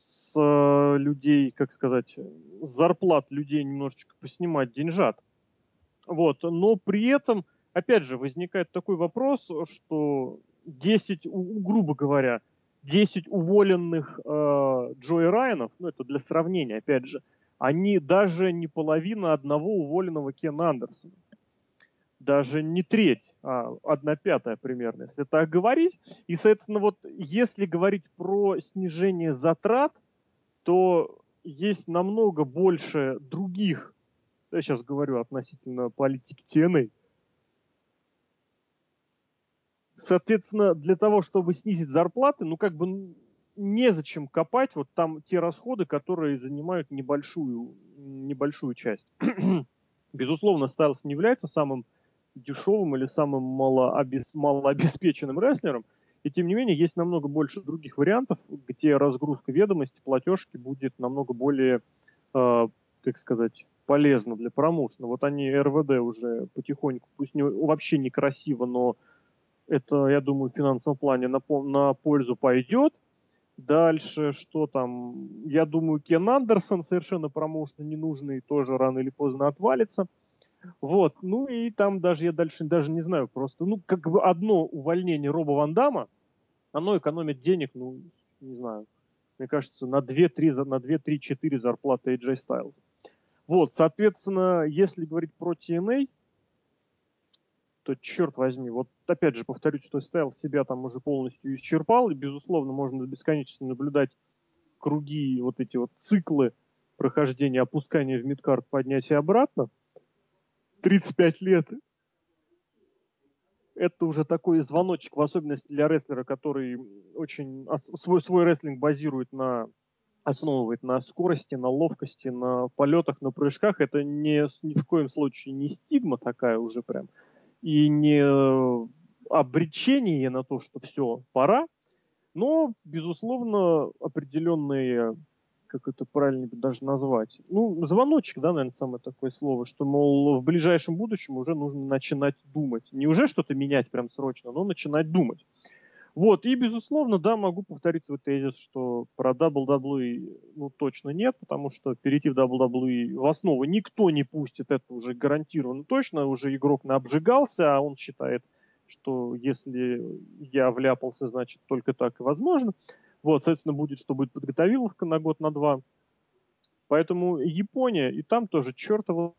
с людей, как сказать, с зарплат людей немножечко поснимать деньжат. Вот. Но при этом, опять же, возникает такой вопрос, что 10, грубо говоря, 10 уволенных э, Джои Райанов, ну это для сравнения, опять же, они даже не половина одного уволенного Кена Андерсона даже не треть, а одна пятая примерно, если так говорить. И, соответственно, вот если говорить про снижение затрат, то есть намного больше других я сейчас говорю относительно политики TNA. Соответственно, для того, чтобы снизить зарплаты, ну как бы незачем копать вот там те расходы, которые занимают небольшую, небольшую часть. *clears throat* Безусловно, Стайлс не является самым дешевым или самым малообес... малообеспеченным рестлером, и тем не менее есть намного больше других вариантов, где разгрузка ведомости, платежки будет намного более, э, как сказать, полезна для промоушена. Вот они РВД уже потихоньку, пусть не, вообще некрасиво, но это, я думаю, в финансовом плане на, на пользу пойдет. Дальше, что там? Я думаю, Кен Андерсон совершенно промоушенно ненужный, тоже рано или поздно отвалится. Вот, ну и там даже я дальше даже не знаю, просто, ну, как бы одно увольнение Роба Ван Дамма, оно экономит денег, ну, не знаю, мне кажется, на 2-3, на 2-3-4 зарплаты AJ Styles. Вот, соответственно, если говорить про TNA, то черт возьми, вот опять же повторюсь, что Стайл себя там уже полностью исчерпал, и, безусловно, можно бесконечно наблюдать круги, вот эти вот циклы прохождения опускания в мидкарт, поднятия обратно. 35 лет это уже такой звоночек, в особенности для рестлера, который очень свой, свой рестлинг базирует на основывает на скорости, на ловкости, на полетах, на прыжках. Это не, ни в коем случае не стигма такая уже прям. И не обречение на то, что все, пора. Но, безусловно, определенные как это правильно даже назвать. Ну, звоночек, да, наверное, самое такое слово, что, мол, в ближайшем будущем уже нужно начинать думать. Не уже что-то менять прям срочно, но начинать думать. Вот, и, безусловно, да, могу повторить свой тезис, что про WWE, ну, точно нет, потому что перейти в WWE в основу никто не пустит, это уже гарантированно точно, уже игрок наобжигался, а он считает, что если я вляпался, значит, только так и возможно. Вот, соответственно, будет, что будет подготовиловка на год, на два. Поэтому Япония, и там тоже чертово.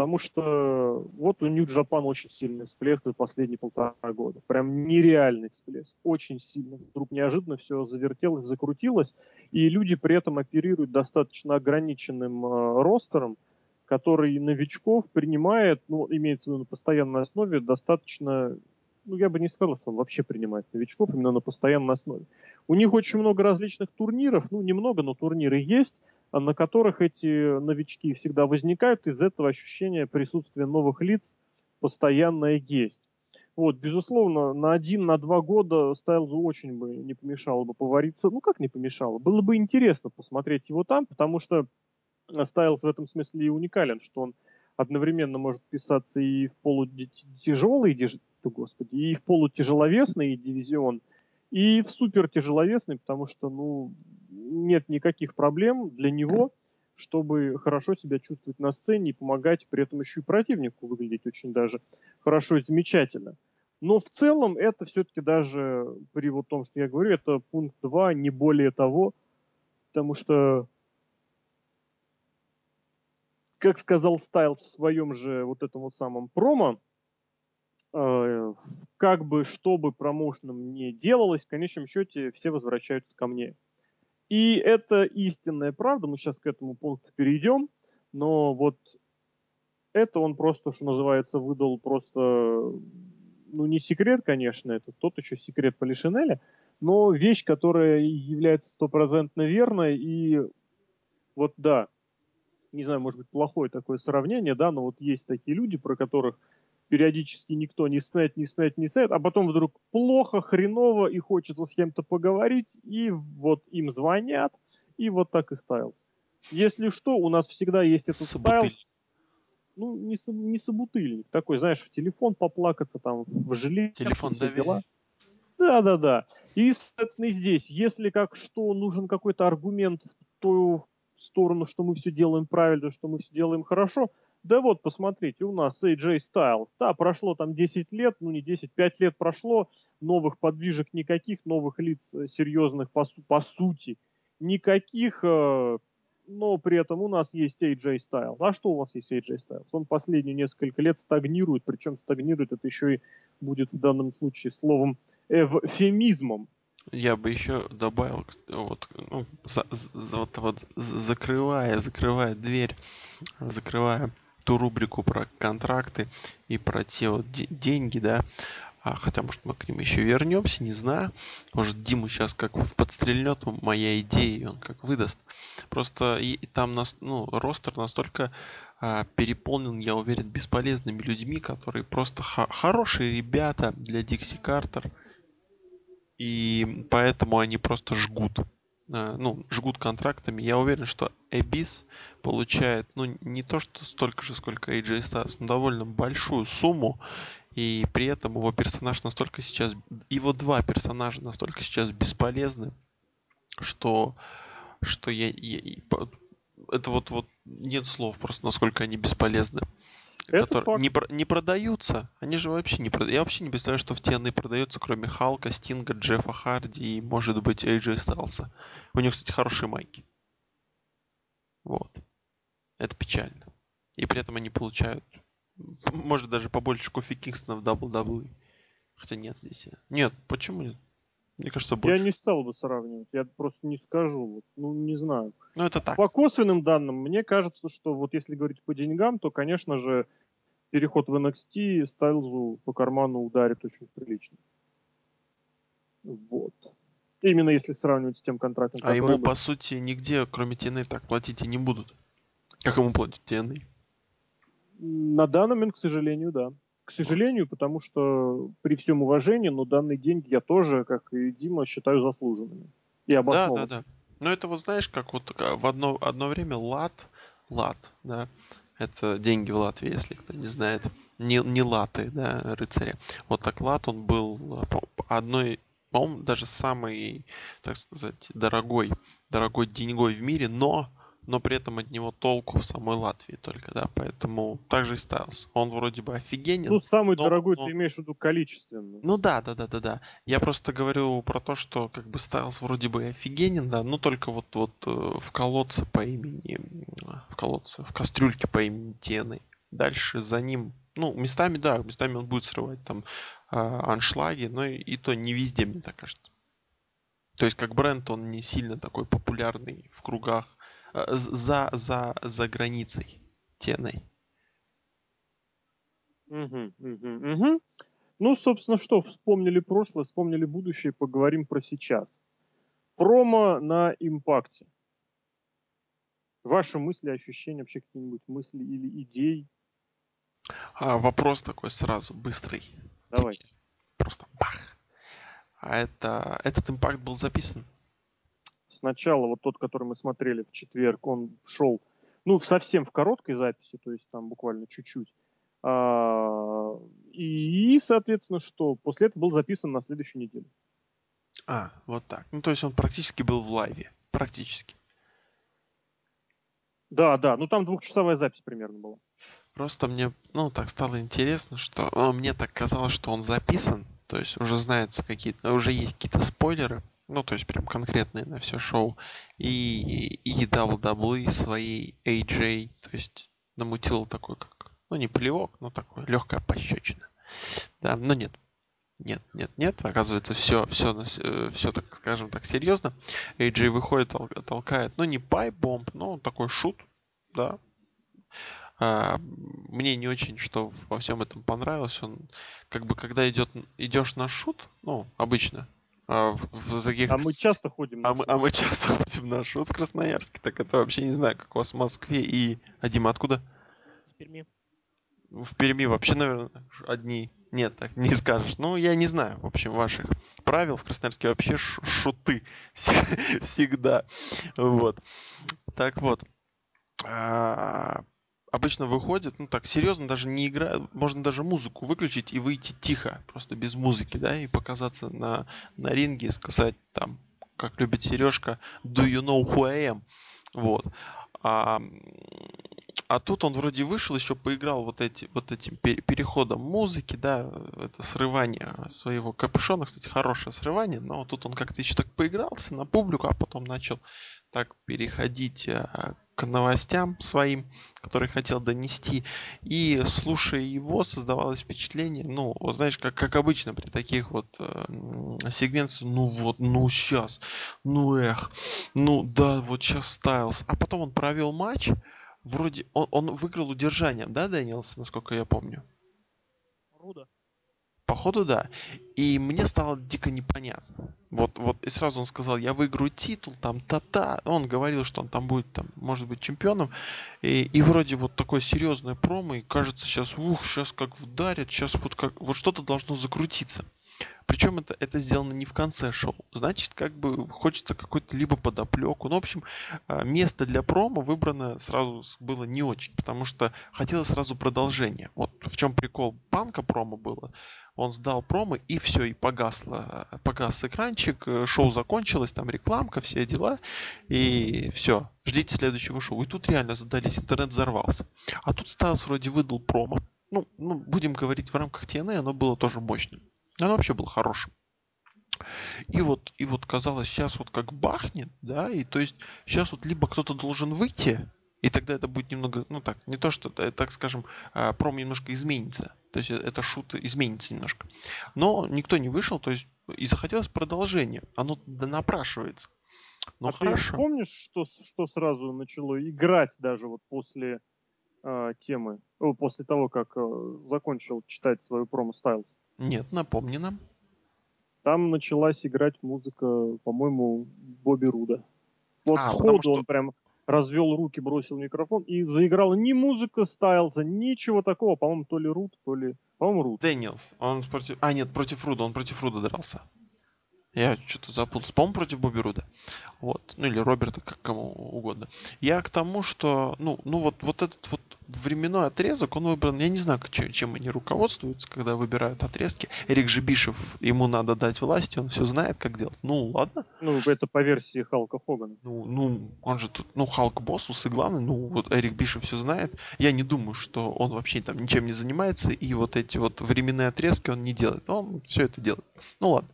Потому что вот у Нью-Джапан очень сильный всплеск за последние полтора года. Прям нереальный всплеск. Очень сильно. Вдруг неожиданно все завертелось, закрутилось. И люди при этом оперируют достаточно ограниченным э, ростером, который новичков принимает, ну, имеется в виду на постоянной основе, достаточно ну, я бы не сказал, что он вообще принимает новичков именно на постоянной основе. У них очень много различных турниров, ну, немного, но турниры есть, на которых эти новички всегда возникают, из этого ощущения присутствия новых лиц постоянное есть. Вот, безусловно, на один, на два года Стайлзу очень бы не помешало бы повариться. Ну, как не помешало? Было бы интересно посмотреть его там, потому что Стайлз в этом смысле и уникален, что он одновременно может вписаться и в полутяжелый, господи, и в полутяжеловесный дивизион, и в супертяжеловесный, потому что, ну, нет никаких проблем для него, чтобы хорошо себя чувствовать на сцене и помогать при этом еще и противнику выглядеть очень даже хорошо и замечательно. Но в целом это все-таки даже при вот том, что я говорю, это пункт 2, не более того, потому что как сказал Стайлс в своем же вот этом вот самом промо, э, как бы, что бы промоушеном не делалось, в конечном счете все возвращаются ко мне. И это истинная правда, мы сейчас к этому пункту перейдем, но вот это он просто, что называется, выдал просто, ну не секрет, конечно, это тот еще секрет Полишинеля, но вещь, которая является стопроцентно верной, и вот да, не знаю, может быть, плохое такое сравнение, да, но вот есть такие люди, про которых периодически никто не знает, не знает, не знает, а потом вдруг плохо, хреново, и хочется с кем-то поговорить, и вот им звонят, и вот так и стайлс. Если что, у нас всегда есть этот стайлс, ну, не, не собутыльник, такой, знаешь, в телефон поплакаться, там, в жилет,
телефон все дела.
Да, да, да. И, соответственно, здесь, если как что, нужен какой-то аргумент в ту, сторону, что мы все делаем правильно, что мы все делаем хорошо. Да вот, посмотрите, у нас AJ Styles. Да, прошло там 10 лет, ну не 10, 5 лет прошло, новых подвижек никаких, новых лиц э, серьезных по, по сути никаких, э, но при этом у нас есть AJ Styles. А что у вас есть AJ Styles? Он последние несколько лет стагнирует, причем стагнирует это еще и будет в данном случае словом эвфемизмом.
Я бы еще добавил, вот, ну, за, за, вот, вот, закрывая, закрывая дверь, закрывая ту рубрику про контракты и про те вот де- деньги, да, а, хотя, может, мы к ним еще вернемся, не знаю. Может, Диму сейчас как подстрельнет моя идея, и он как выдаст. Просто и, и там нас, ну, ростер настолько а, переполнен, я уверен, бесполезными людьми, которые просто хорошие ребята для Дикси Картер. И поэтому они просто жгут. А, ну, жгут контрактами. Я уверен, что Эбис получает, ну, не то что столько же, сколько AJ Styles, но довольно большую сумму и при этом его персонаж настолько сейчас... Его два персонажа настолько сейчас бесполезны, что, что я, я, это вот, вот нет слов просто, насколько они бесполезны.
Это
которые
факт.
не, про- не продаются. Они же вообще не продаются. Я вообще не представляю, что в TNA продается, кроме Халка, Стинга, Джеффа Харди и, может быть, AJ Стайлса. У них, кстати, хорошие майки. Вот. Это печально. И при этом они получают может даже побольше Кофи Кингстона в WWE. Хотя нет здесь. Нет, почему нет? Мне кажется, больше.
Я не стал бы сравнивать, я просто не скажу, ну не знаю.
Ну это так.
По косвенным данным, мне кажется, что вот если говорить по деньгам, то, конечно же, переход в NXT Стайлзу по карману ударит очень прилично. Вот. Именно если сравнивать с тем контрактом,
А ему,
был.
по сути, нигде, кроме TNA, так платить и не будут. Как ему платят TNA?
На данный момент, к сожалению, да. К сожалению, потому что при всем уважении, но данные деньги я тоже, как и Дима, считаю заслуженными. И
Да,
обоснованными.
да, да. Но это вот знаешь, как вот а, в одно, одно время лат, лат, да, это деньги в Латвии, если кто не знает, не, не латы, да, рыцаря. Вот так лат, он был по- одной, по-моему, даже самый, так сказать, дорогой, дорогой деньгой в мире, но но при этом от него толку в самой Латвии только, да, поэтому также и Стайлз. Он вроде бы офигенен.
Ну, самый
но-
дорогой
но-
ты имеешь в виду количественно.
Ну да, да, да, да, да. Я просто говорю про то, что как бы Стайлз вроде бы офигенен, да, но только вот вот э, в колодце по имени, в колодце, в кастрюльке по имени Тены. Дальше за ним, ну местами, да, местами он будет срывать там э, аншлаги, но и, и то не везде, мне так кажется. То есть как бренд он не сильно такой популярный в кругах за за за границей Теной.
Мгм, мгм, мгм. Ну, собственно, что, вспомнили прошлое, вспомнили будущее, поговорим про сейчас. Промо на импакте. Ваши мысли, ощущения, вообще какие-нибудь мысли или идеи?
А, вопрос такой сразу, быстрый.
Давай.
Просто бах. А это, этот импакт был записан?
Сначала вот тот, который мы смотрели в четверг, он шел, ну, совсем в короткой записи, то есть там буквально чуть-чуть. А, И, соответственно, что? После этого был записан на следующей неделе.
А, вот так. Ну, то есть он практически был в лайве. Практически.
Да, да, ну там двухчасовая запись примерно была.
Просто мне, ну, так стало интересно, что ну, мне так казалось, что он записан. То есть уже знается какие-то, уже есть какие-то спойлеры. Ну, то есть прям конкретные на все шоу. И, и WWE своей AJ, то есть намутил такой, как, ну, не плевок, но такой легкая пощечина. Да, но нет. Нет, нет, нет. Оказывается, все, все, все, так скажем так, серьезно. AJ выходит, тол- толкает, ну, не пайп-бомб, но такой шут, да. А, мне не очень, что во всем этом понравилось. Он, как бы, когда идет, идешь на шут, ну, обычно, а, в, таких
А мы часто ходим.
а
на
мы, а мы часто *laughs* ходим на шут в Красноярске, так это вообще не знаю, как у вас в Москве и... А Дима, откуда?
В Перми.
В Перми вообще, наверное, одни. Нет, так не скажешь. Ну, я не знаю, в общем, ваших правил. В Красноярске вообще ш- шуты *laughs* Все- всегда. Вот. Так вот. Обычно выходит, ну так, серьезно, даже не играют. Можно даже музыку выключить и выйти тихо, просто без музыки, да, и показаться на, на ринге и сказать там, как любит Сережка, do you know who I am? Вот. А, а тут он вроде вышел, еще поиграл вот, эти, вот этим пе- переходом музыки, да, это срывание своего капюшона, кстати, хорошее срывание, но тут он как-то еще так поигрался на публику, а потом начал так переходить а, к новостям своим, которые хотел донести. И слушая его, создавалось впечатление, ну, знаешь, как, как обычно при таких вот э, сегментах, ну вот, ну сейчас, ну эх, ну да, вот сейчас Стайлз. А потом он провел матч, вроде, он, он выиграл удержанием, да, Дэниелс, насколько я помню? Походу, да. И мне стало дико непонятно. Вот, вот, и сразу он сказал, я выиграю титул, там, та-та. Он говорил, что он там будет, там, может быть, чемпионом. И, и вроде вот такое серьезное промо, и кажется, сейчас, ух, сейчас как вдарят, сейчас вот как, вот что-то должно закрутиться. Причем это, это сделано не в конце шоу. Значит, как бы хочется какой-то либо подоплеку. Ну, в общем, а, место для промо выбрано сразу было не очень, потому что хотелось сразу продолжение. Вот в чем прикол панка промо было. Он сдал промо, и все, и погасло. Погас экранчик, э, шоу закончилось, там рекламка, все дела, и все. Ждите следующего шоу. И тут реально задались, интернет взорвался. А тут Стайлс вроде выдал промо. Ну, ну, будем говорить, в рамках TNA оно было тоже мощным. Оно вообще было хорошим. И вот, и вот казалось, сейчас вот как бахнет, да, и то есть сейчас вот либо кто-то должен выйти, и тогда это будет немного, ну так, не то, что, э, так скажем, а, пром немножко изменится. То есть э, это шут изменится немножко. Но никто не вышел, то есть и захотелось продолжение. Оно напрашивается. Ну
а
хорошо.
Ты помнишь, что, что сразу начало играть даже вот после э, темы, о, после того, как э, закончил читать свою промо Стайлз?
Нет, напомни нам.
Там началась играть музыка, по-моему, Бобби Руда. Вот
а,
сходу
что...
он прям развел руки, бросил микрофон и заиграла ни музыка Стайлза, ничего такого. По-моему, то ли Руд, то ли... По-моему, Руд.
Дэниелс. Он против... А, нет, против Руда. Он против Руда дрался. Я что-то запутался. По-моему, против Бобби Руда. Вот. Ну или Роберта, как кому угодно. Я к тому, что, ну, ну вот, вот этот вот временной отрезок, он выбран, я не знаю, чем они руководствуются, когда выбирают отрезки. Эрик же Бишев, ему надо дать власть, он все знает, как делать. Ну, ладно.
Ну, это по версии Халка Хогана.
Ну, ну, он же тут, ну, Халк босс, и главный, ну, вот Эрик Бишев все знает. Я не думаю, что он вообще там ничем не занимается, и вот эти вот временные отрезки он не делает. Он все это делает. Ну, ладно.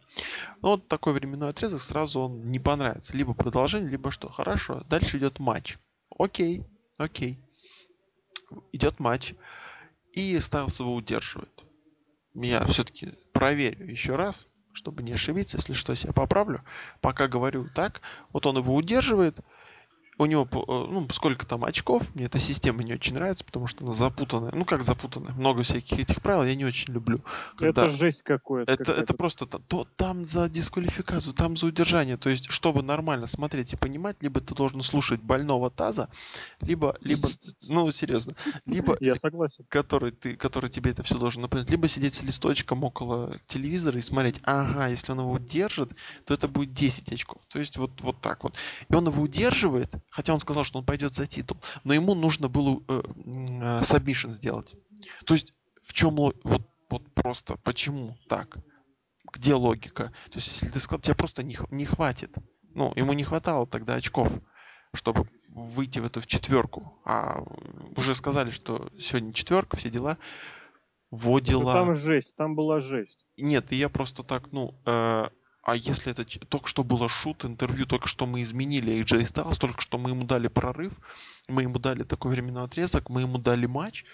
Ну, вот такой временной отрезок сразу он не понравится. Либо продолжение, либо что. Хорошо, дальше идет матч. Окей, окей идет матч, и Стайлс его удерживает. Я все-таки проверю еще раз, чтобы не ошибиться, если что, себя поправлю. Пока говорю так, вот он его удерживает, у него, э, ну, сколько там очков, мне эта система не очень нравится, потому что она запутанная. Ну, как запутанная, много всяких этих правил я не очень люблю.
Когда... Это жесть какое-то.
Это, это просто то, там за дисквалификацию, там за удержание. То есть, чтобы нормально смотреть и понимать, либо ты должен слушать больного таза, либо, либо, *laughs* ну, серьезно, либо...
Я согласен.
Который, ты, который тебе это все должен напомнить. Либо сидеть с листочком около телевизора и смотреть, ага, если он его удержит, то это будет 10 очков. То есть, вот, вот так вот. И он его удерживает, Хотя он сказал, что он пойдет за титул. Но ему нужно было э, э, submission сделать. То есть в чем вот, вот просто почему так? Где логика? То есть если ты сказал, тебе просто не, не хватит. Ну, ему не хватало тогда очков, чтобы выйти в эту в четверку. А уже сказали, что сегодня четверка, все дела. Водила.
Там жесть, там была жесть.
Нет, и я просто так, ну, э, а если это только что было шут, интервью, только что мы изменили AJ Styles, только что мы ему дали прорыв, мы ему дали такой временной отрезок, мы ему дали матч,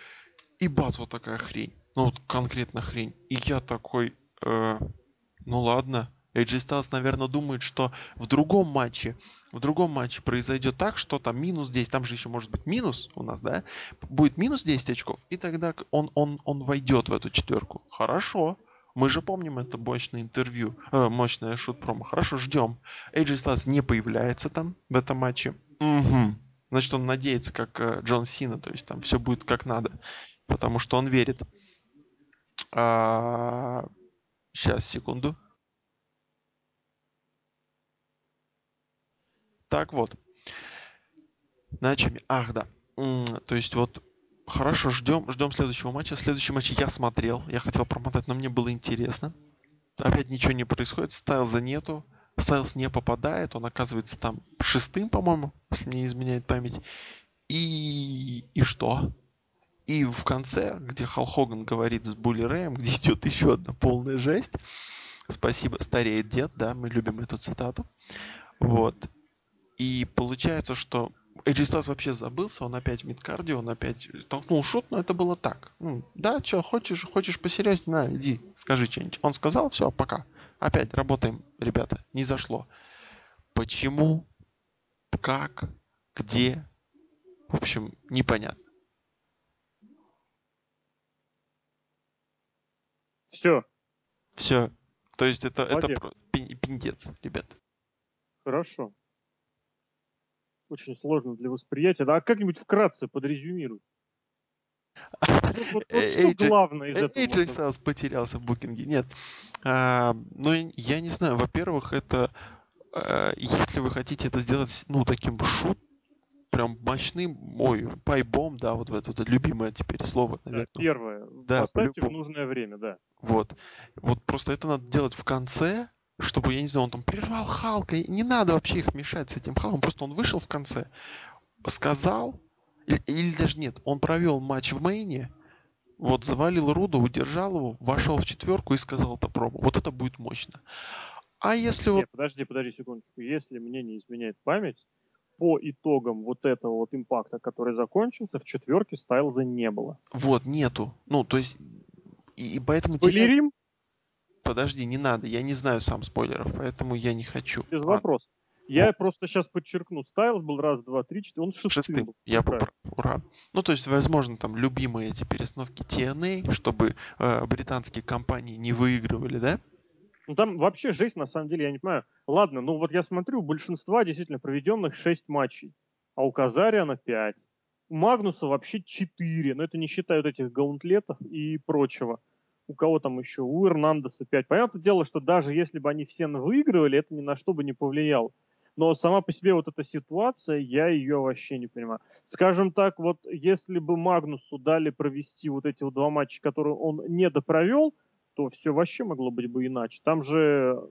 и бац, вот такая хрень. Ну вот конкретно хрень. И я такой, э, ну ладно. AJ Styles, наверное, думает, что в другом матче, в другом матче произойдет так, что там минус 10, там же еще может быть минус у нас, да? Будет минус 10 очков, и тогда он, он, он войдет в эту четверку. Хорошо. Мы же помним это мощное интервью, э, мощное шут-промо. Хорошо, ждем. AJ Styles не появляется там в этом матче. Угу. Значит, он надеется, как э, Джон Сина, то есть там все будет как надо. Потому что он верит. А... Сейчас, секунду. Так вот. На чем? Ах, да. То есть вот Хорошо, ждем, ждем следующего матча. Следующий матч я смотрел, я хотел промотать, но мне было интересно. Опять ничего не происходит, Стайлза нету, Стайлз не попадает, он оказывается там шестым, по-моему, если мне изменяет память. И... и что? И в конце, где Хал Хоган говорит с Булли Рэем, где идет еще одна полная жесть. Спасибо, стареет дед, да, мы любим эту цитату. Вот. И получается, что AJ Styles вообще забылся, он опять в мидкарде, он опять толкнул шут, но это было так. Ну, да, что, хочешь, хочешь посерьезнее, на, иди, скажи что-нибудь. Он сказал, все, пока. Опять работаем, ребята, не зашло. Почему, как, где, в общем, непонятно.
Все.
Все. То есть это, это
Молодец.
пин- пиндец, ребят.
Хорошо. Очень сложно для восприятия. Да, а как-нибудь вкратце подрезюмируй. Вот, вот- вот что главное из этого?
AJ Styles потерялся в букинге. Нет. А, ну, я не знаю. Во-первых, это... э, если вы хотите это сделать, ну, таким шут, прям мощным, ой, пайбом, да, вот это вот любимое теперь слово,
Да,
наверное.
первое.
Да,
Поставьте в нужное время, да.
Вот. Вот просто это надо делать в конце, чтобы, я не знаю, он там прервал Халка. и Не надо вообще их мешать с этим Халком. Просто он вышел в конце, сказал, или, или даже нет, он провел матч в мейне, вот завалил Руда, удержал его, вошел в четверку и сказал это промо. Вот это будет мощно. А если вот...
Подожди, подожди секундочку. Если мне не изменяет память, по итогам вот этого вот импакта, который закончился, в четверке Стайлза не было.
Вот, нету. Ну, то есть... И, и поэтому...
Спойлерим?
Подожди, не надо. Я не знаю сам спойлеров, поэтому я не хочу.
Без
Ладно.
вопросов. Я просто сейчас подчеркну. Стайлз был раз, два, три, четыре. Он шестым,
шестым.
был.
Я поправ. Ура. Ну, то есть, возможно, там любимые эти перестановки TNA, чтобы э, британские компании не выигрывали, да?
Ну там вообще жесть, на самом деле, я не понимаю. Ладно, ну вот я смотрю, у большинства действительно проведенных 6 матчей, а у Казариана 5. У Магнуса вообще 4, но это не считая вот этих гаунтлетов и прочего. У кого там еще? У Эрнандеса 5. Понятное дело, что даже если бы они все выигрывали, это ни на что бы не повлияло. Но сама по себе вот эта ситуация, я ее вообще не понимаю. Скажем так, вот если бы Магнусу дали провести вот эти вот два матча, которые он не допровел, то все вообще могло быть бы иначе. Там же,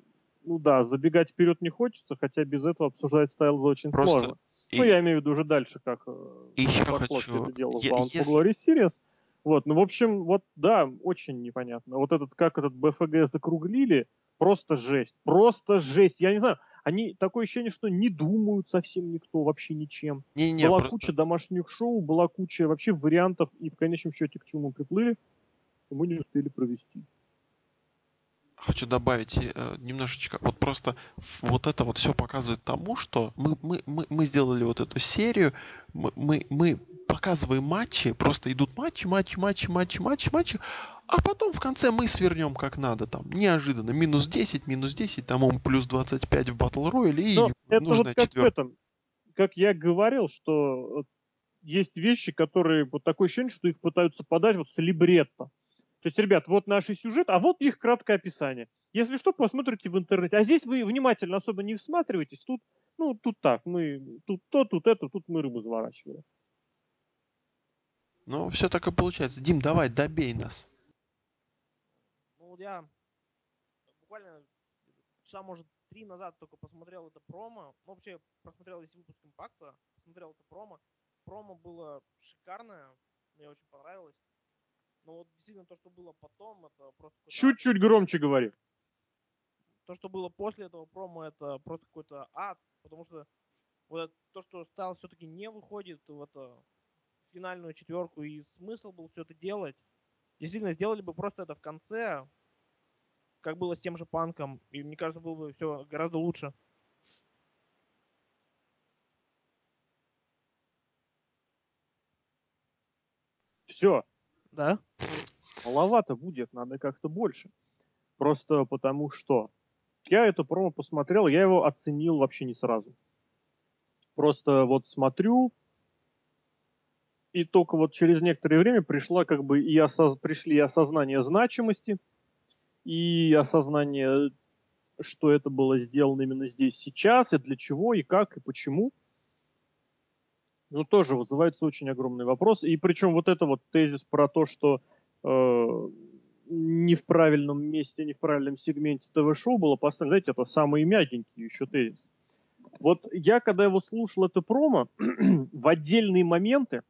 ну да, забегать вперед не хочется, хотя без этого обсуждать Стайлза очень
Просто
сложно.
И,
Ну, я имею в виду уже дальше, как
и еще
пошло
хочу...
все это дело в Bound for
если-
Glory Series. Вот, ну, в общем, вот, да, очень непонятно. Вот этот, как этот БФГ закруглили, просто жесть. Просто жесть. Я не знаю, они, такое ощущение, что не думают совсем никто, вообще ничем.
Не-не,
была
просто...
куча домашних шоу, была куча вообще вариантов, и в конечном счете к чему мы приплыли, мы не успели провести.
Хочу добавить э, немножечко, вот просто вот это вот все показывает тому, что мы, мы, мы, мы сделали вот эту серию, мы, мы, мы показываем матчи, просто идут матчи, матчи, матчи, матчи, матчи, матчи, а потом в конце мы свернем как надо там, неожиданно, минус 10, минус 10, там он плюс 25 в Battle Royale и
Но это вот как в этом, как я говорил, что вот есть вещи, которые, вот такое ощущение, что их пытаются подать вот с либретто. То есть, ребят, вот наш сюжет, а вот их краткое описание. Если что, посмотрите в интернете. А здесь вы внимательно особо не всматриваетесь. Тут, ну, тут так, мы, тут то, тут это, тут мы рыбу заворачиваем.
Ну, все так и получается. Дим, давай, добей нас.
Ну, вот я буквально часа, может, три назад только посмотрел это промо. Ну, вообще, просмотрел весь выпуск Импакта, посмотрел это промо. Промо было шикарное, мне очень понравилось. Но вот действительно то, что было потом, это просто...
Чуть-чуть громче говори.
то, что было после этого промо, это просто какой-то ад, потому что вот это- то, что стал все-таки не выходит в это в финальную четверку, и смысл был все это делать. Действительно, сделали бы просто это в конце, как было с тем же панком, и мне кажется, было бы все гораздо лучше.
Все,
Да?
маловато будет, надо как-то больше. Просто потому что я это промо посмотрел, я его оценил вообще не сразу. Просто вот смотрю, и только вот через некоторое время пришла как бы и осоз... пришли и осознание значимости, и осознание, что это было сделано именно здесь сейчас, и для чего, и как, и почему. Ну, тоже вызывается очень огромный вопрос. И причем вот это вот тезис про то, что э, не в правильном месте, не в правильном сегменте ТВ-шоу было поставлено, знаете, это самый мягенький еще тезис. Вот я, когда его слушал, это промо, *clears throat* в отдельные моменты,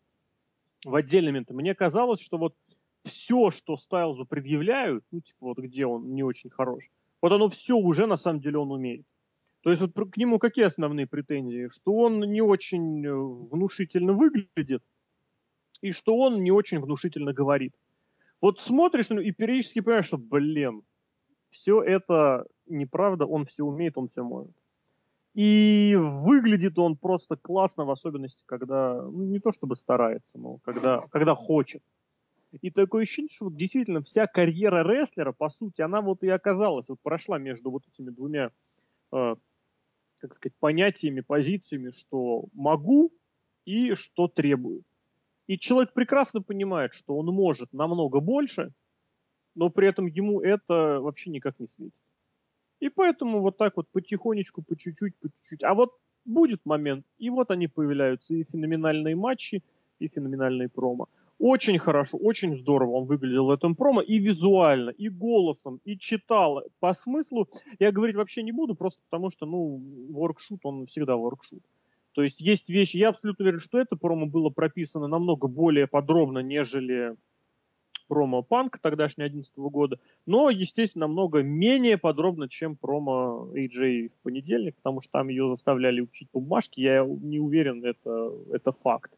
в отдельные моменты, мне казалось, что вот все, что Стайлзу предъявляют, ну, типа вот где он не очень хорош, вот оно все уже на самом деле он умеет. То есть вот к нему какие основные претензии? Что он не очень э, внушительно выглядит, и что он не очень внушительно говорит. Вот смотришь ну, и периодически понимаешь, что, блин, все это неправда, он все умеет, он все может. И выглядит он просто классно, в особенности, когда, ну, не то чтобы старается, но когда, когда хочет. И такое ощущение, что вот действительно вся карьера рестлера, по сути, она вот и оказалась, вот прошла между вот этими двумя, э, как сказать, понятиями, позициями, что могу и что требую. И человек прекрасно понимает, что он может намного больше, но при этом ему это вообще никак не светит. И поэтому вот так вот потихонечку, по чуть-чуть, по чуть-чуть. А вот будет момент, и вот они появляются, и феноменальные матчи, и феноменальные промо. Очень хорошо, очень здорово он выглядел в этом промо, и визуально, и голосом, и читал. По смыслу я говорить вообще не буду, просто потому что, ну, воркшут, он всегда воркшут. То есть есть вещи, я абсолютно уверен, что это промо было прописано намного более подробно, нежели промо Панк тогдашнего 2011 года, но, естественно, намного менее подробно, чем промо AJ в понедельник, потому что там ее заставляли учить по бумажке, я не уверен, это, это факт.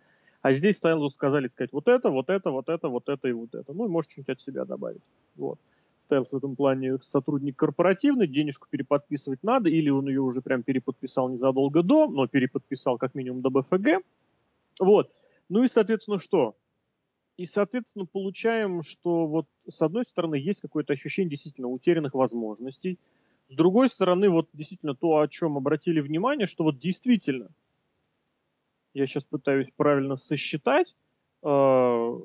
А здесь Стайлзу сказали сказать вот это, вот это, вот это, вот это и вот это. Ну и может что-нибудь от себя добавить. Вот. Стайлз в этом плане сотрудник корпоративный, денежку переподписывать надо, или он ее уже прям переподписал незадолго до, но переподписал как минимум до БФГ. Вот. Ну и, соответственно, что? И, соответственно, получаем, что вот с одной стороны есть какое-то ощущение действительно утерянных возможностей, с другой стороны, вот действительно то, о чем обратили внимание, что вот действительно, я сейчас пытаюсь правильно сосчитать, э,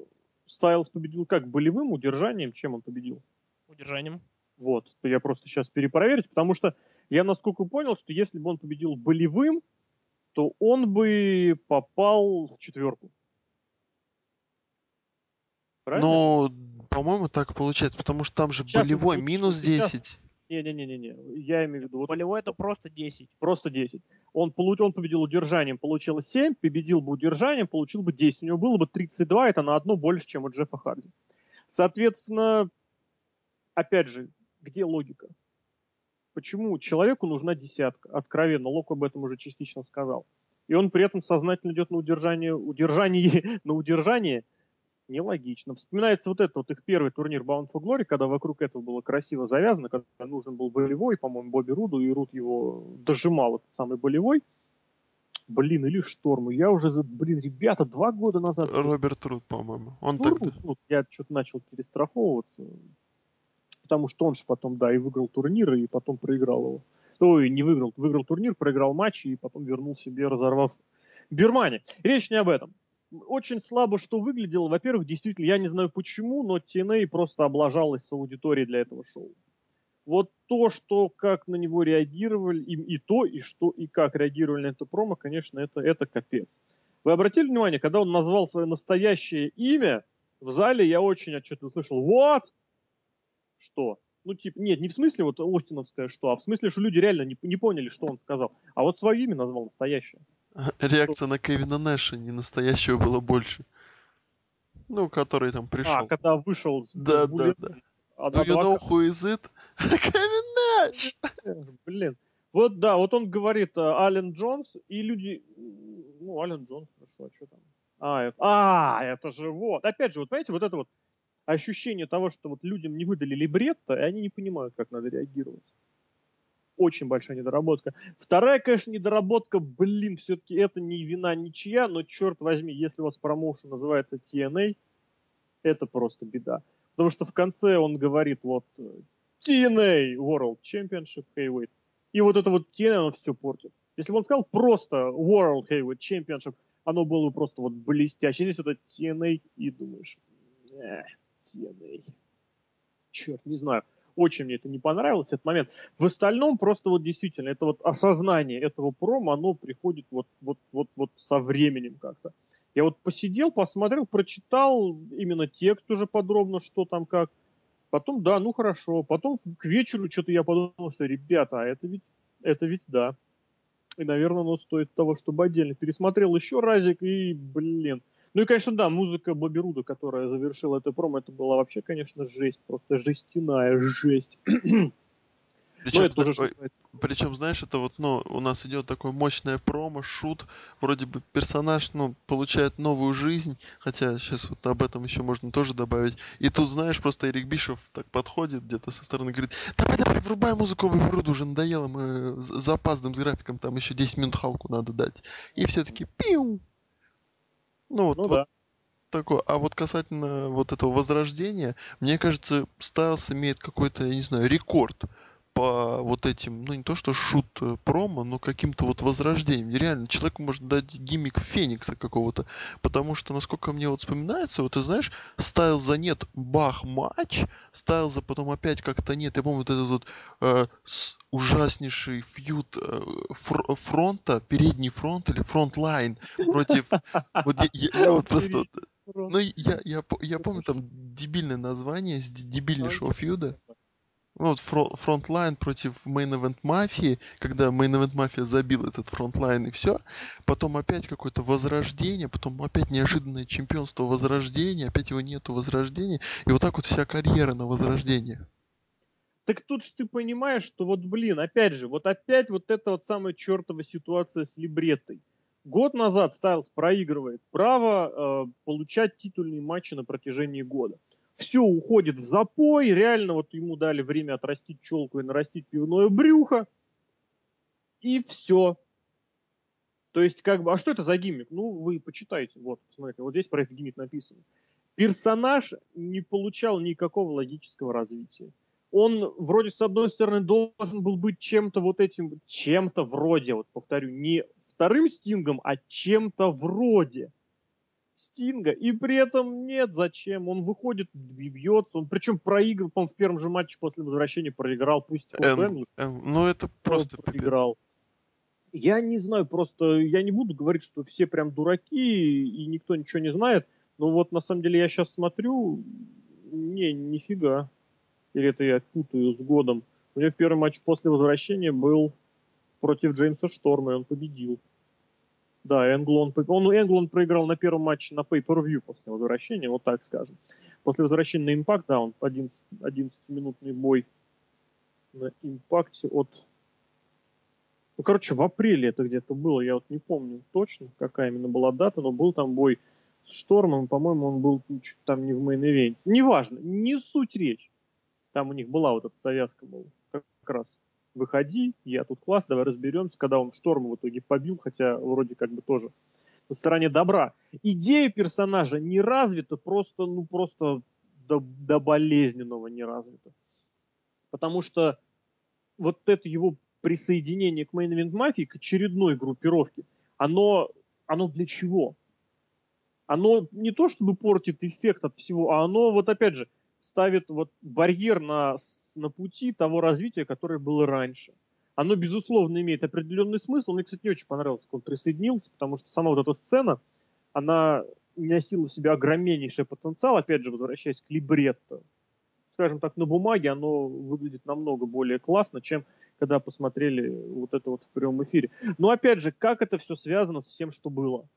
Стайлз победил как болевым удержанием, чем он победил?
Удержанием.
Вот, я просто сейчас перепроверить, потому что я насколько понял, что если бы он победил болевым, то он бы попал в четверку.
Правильно? Ну, по-моему, так получается, потому что там же сейчас болевой минус 10.
Не-не-не-не, я имею в виду... Вот,
болевой это просто 10.
Просто 10. Он, получ, он победил удержанием, получил 7, победил бы удержанием, получил бы 10. У него было бы 32, это на одно больше, чем у Джеффа Харди. Соответственно, опять же, где логика? Почему человеку нужна десятка? Откровенно, Лок об этом уже частично сказал. И он при этом сознательно идет на удержание, удержание, *laughs* на удержание – нелогично. Вспоминается вот этот вот их первый турнир Bound for Glory, когда вокруг этого было красиво завязано, когда нужен был болевой, по-моему, Бобби Руду, и Руд его дожимал, этот самый болевой. Блин, или Шторму. Я уже, за, блин, ребята, два года назад...
Роберт Руд, по-моему. Он ну, тогда...
Руд, я что-то начал перестраховываться, потому что он же потом, да, и выиграл турнир, и потом проиграл его. Ой, не выиграл, выиграл турнир, проиграл матч, и потом вернул себе, разорвав Бирмане. Речь не об этом очень слабо что выглядело. Во-первых, действительно, я не знаю почему, но TNA просто облажалась с аудиторией для этого шоу. Вот то, что как на него реагировали, и, и то, и что, и как реагировали на это промо, конечно, это, это капец. Вы обратили внимание, когда он назвал свое настоящее имя, в зале я очень отчетливо слышал «What?» Что? Ну, типа, нет, не в смысле вот Остиновское что, а в смысле, что люди реально не, не поняли, что он сказал. А вот свое имя назвал настоящее. *laughs*
Реакция на Кевина Нэша не настоящего было больше. Ну, который там пришел. А,
когда вышел
Да, да, да. А Do you know who is it? *laughs* Кевин Нэш!
Блин. Вот, да, вот он говорит э, Ален Джонс, и люди... Ну, Ален Джонс, хорошо, а что там? А, это, а, это же вот. Опять же, вот понимаете, вот это вот ощущение того, что вот людям не выдали либретто, и они не понимают, как надо реагировать очень большая недоработка. Вторая, конечно, недоработка, блин, все-таки это не вина ничья, но черт возьми, если у вас промоушен называется TNA, это просто беда. Потому что в конце он говорит вот TNA World Championship Heavyweight. И вот это вот TNA, оно все портит. Если бы он сказал просто World Heavyweight Championship, оно было бы просто вот блестяще. Здесь это TNA, и думаешь, э, TNA. Черт, не знаю очень мне это не понравилось, этот момент. В остальном просто вот действительно, это вот осознание этого промо, оно приходит вот, вот, вот, вот со временем как-то. Я вот посидел, посмотрел, прочитал именно текст уже подробно, что там как. Потом, да, ну хорошо. Потом к вечеру что-то я подумал, что, ребята, а это ведь, это ведь да. И, наверное, оно стоит того, чтобы отдельно пересмотрел еще разик, и, блин, ну и, конечно, да, музыка Бобби Руда, которая завершила это промо, это была вообще, конечно, жесть, просто жестяная жесть. *clears throat*
Причем,
это уже
зна-
что-
ой, причем, знаешь, это вот, ну, у нас идет такое мощное промо, шут, вроде бы персонаж, ну, получает новую жизнь, хотя сейчас вот об этом еще можно тоже добавить. И тут, знаешь, просто Эрик Бишев так подходит где-то со стороны, говорит, давай, давай, врубай музыку, в уже надоело, мы запаздываем с графиком, там еще 10 минут Халку надо дать. И все таки пиу. Ну, вот,
Ну
вот
да.
такое. А вот касательно вот этого возрождения, мне кажется, Стайлс имеет какой-то, я не знаю, рекорд по вот этим, ну не то что шут э, промо, но каким-то вот возрождением. Реально, человек может дать гиммик Феникса какого-то, потому что, насколько мне вот вспоминается, вот ты знаешь, Стайлза нет, бах, матч, Стайлза потом опять как-то нет. Я помню вот этот вот э, ужаснейший feud э, фр- фронта, передний фронт или Frontline против... *laughs* Вот я, вот просто... ну, я, я, я помню там дебильное название с дебильнейшего feud а. Ну, вот фро- Frontline против Event Мафии, когда Event Мафия забил этот Frontline и все. Потом опять какое-то возрождение, потом опять неожиданное чемпионство возрождения, опять его нету возрождения. И вот так вот вся карьера на возрождение.
Так тут же ты понимаешь, что вот, блин, опять же, вот опять вот эта вот самая чертова ситуация с либреттой. Год назад Стайлз проигрывает право э, получать титульные матчи на протяжении года. Все уходит в запой, реально вот ему дали время отрастить челку и нарастить пивное брюхо. И все. То есть, как бы, а что это за гиммик? Ну, вы почитайте, вот, посмотрите, вот здесь про этот гиммик написано. Персонаж не получал никакого логического развития он вроде с одной стороны должен был быть чем-то вот этим, чем-то вроде, вот повторю, не вторым Стингом, а чем-то вроде Стинга. И при этом нет, зачем? Он выходит, и бьется. Он причем проиграл, по в первом же матче после возвращения проиграл, пусть Бен
эн- ну это просто
проиграл. Я не знаю, просто я не буду говорить, что все прям дураки и никто ничего не знает. Но вот на самом деле я сейчас смотрю, не, нифига. Или это я путаю с годом. У него первый матч после возвращения был против Джеймса Шторма, и он победил. Да, Энгл он, он, Энгл он проиграл на первом матче на Pay-Per-View после возвращения, вот так скажем. После возвращения на Impact, да, он 11, 11-минутный бой на Импакте от... Ну, короче, в апреле это где-то было, я вот не помню точно, какая именно была дата, но был там бой с Штормом, по-моему, он был чуть там не в main event е. Неважно, не суть речь. Там у них была вот эта завязка, мол, как раз выходи, я тут класс, давай разберемся, когда он Шторма в итоге побил, хотя вроде как бы тоже на стороне добра. Идея персонажа не развита, просто, ну, просто до, до болезненного не развита. Потому что вот это его присоединение к Main Event Mafia, к очередной группировке, оно, оно для чего? Оно не то чтобы портит эффект от всего, а оно вот опять же ставит вот барьер на, на пути того развития, которое было раньше. Оно, безусловно, имеет определенный смысл. Мне, кстати, не очень понравилось, как он присоединился, потому что сама вот эта сцена, она носила в себе огромнейший потенциал, опять же, возвращаясь к либретто. Скажем так, на бумаге оно выглядит намного более классно, чем когда посмотрели вот это вот в прямом эфире. Но опять же, как это все связано с тем, что было?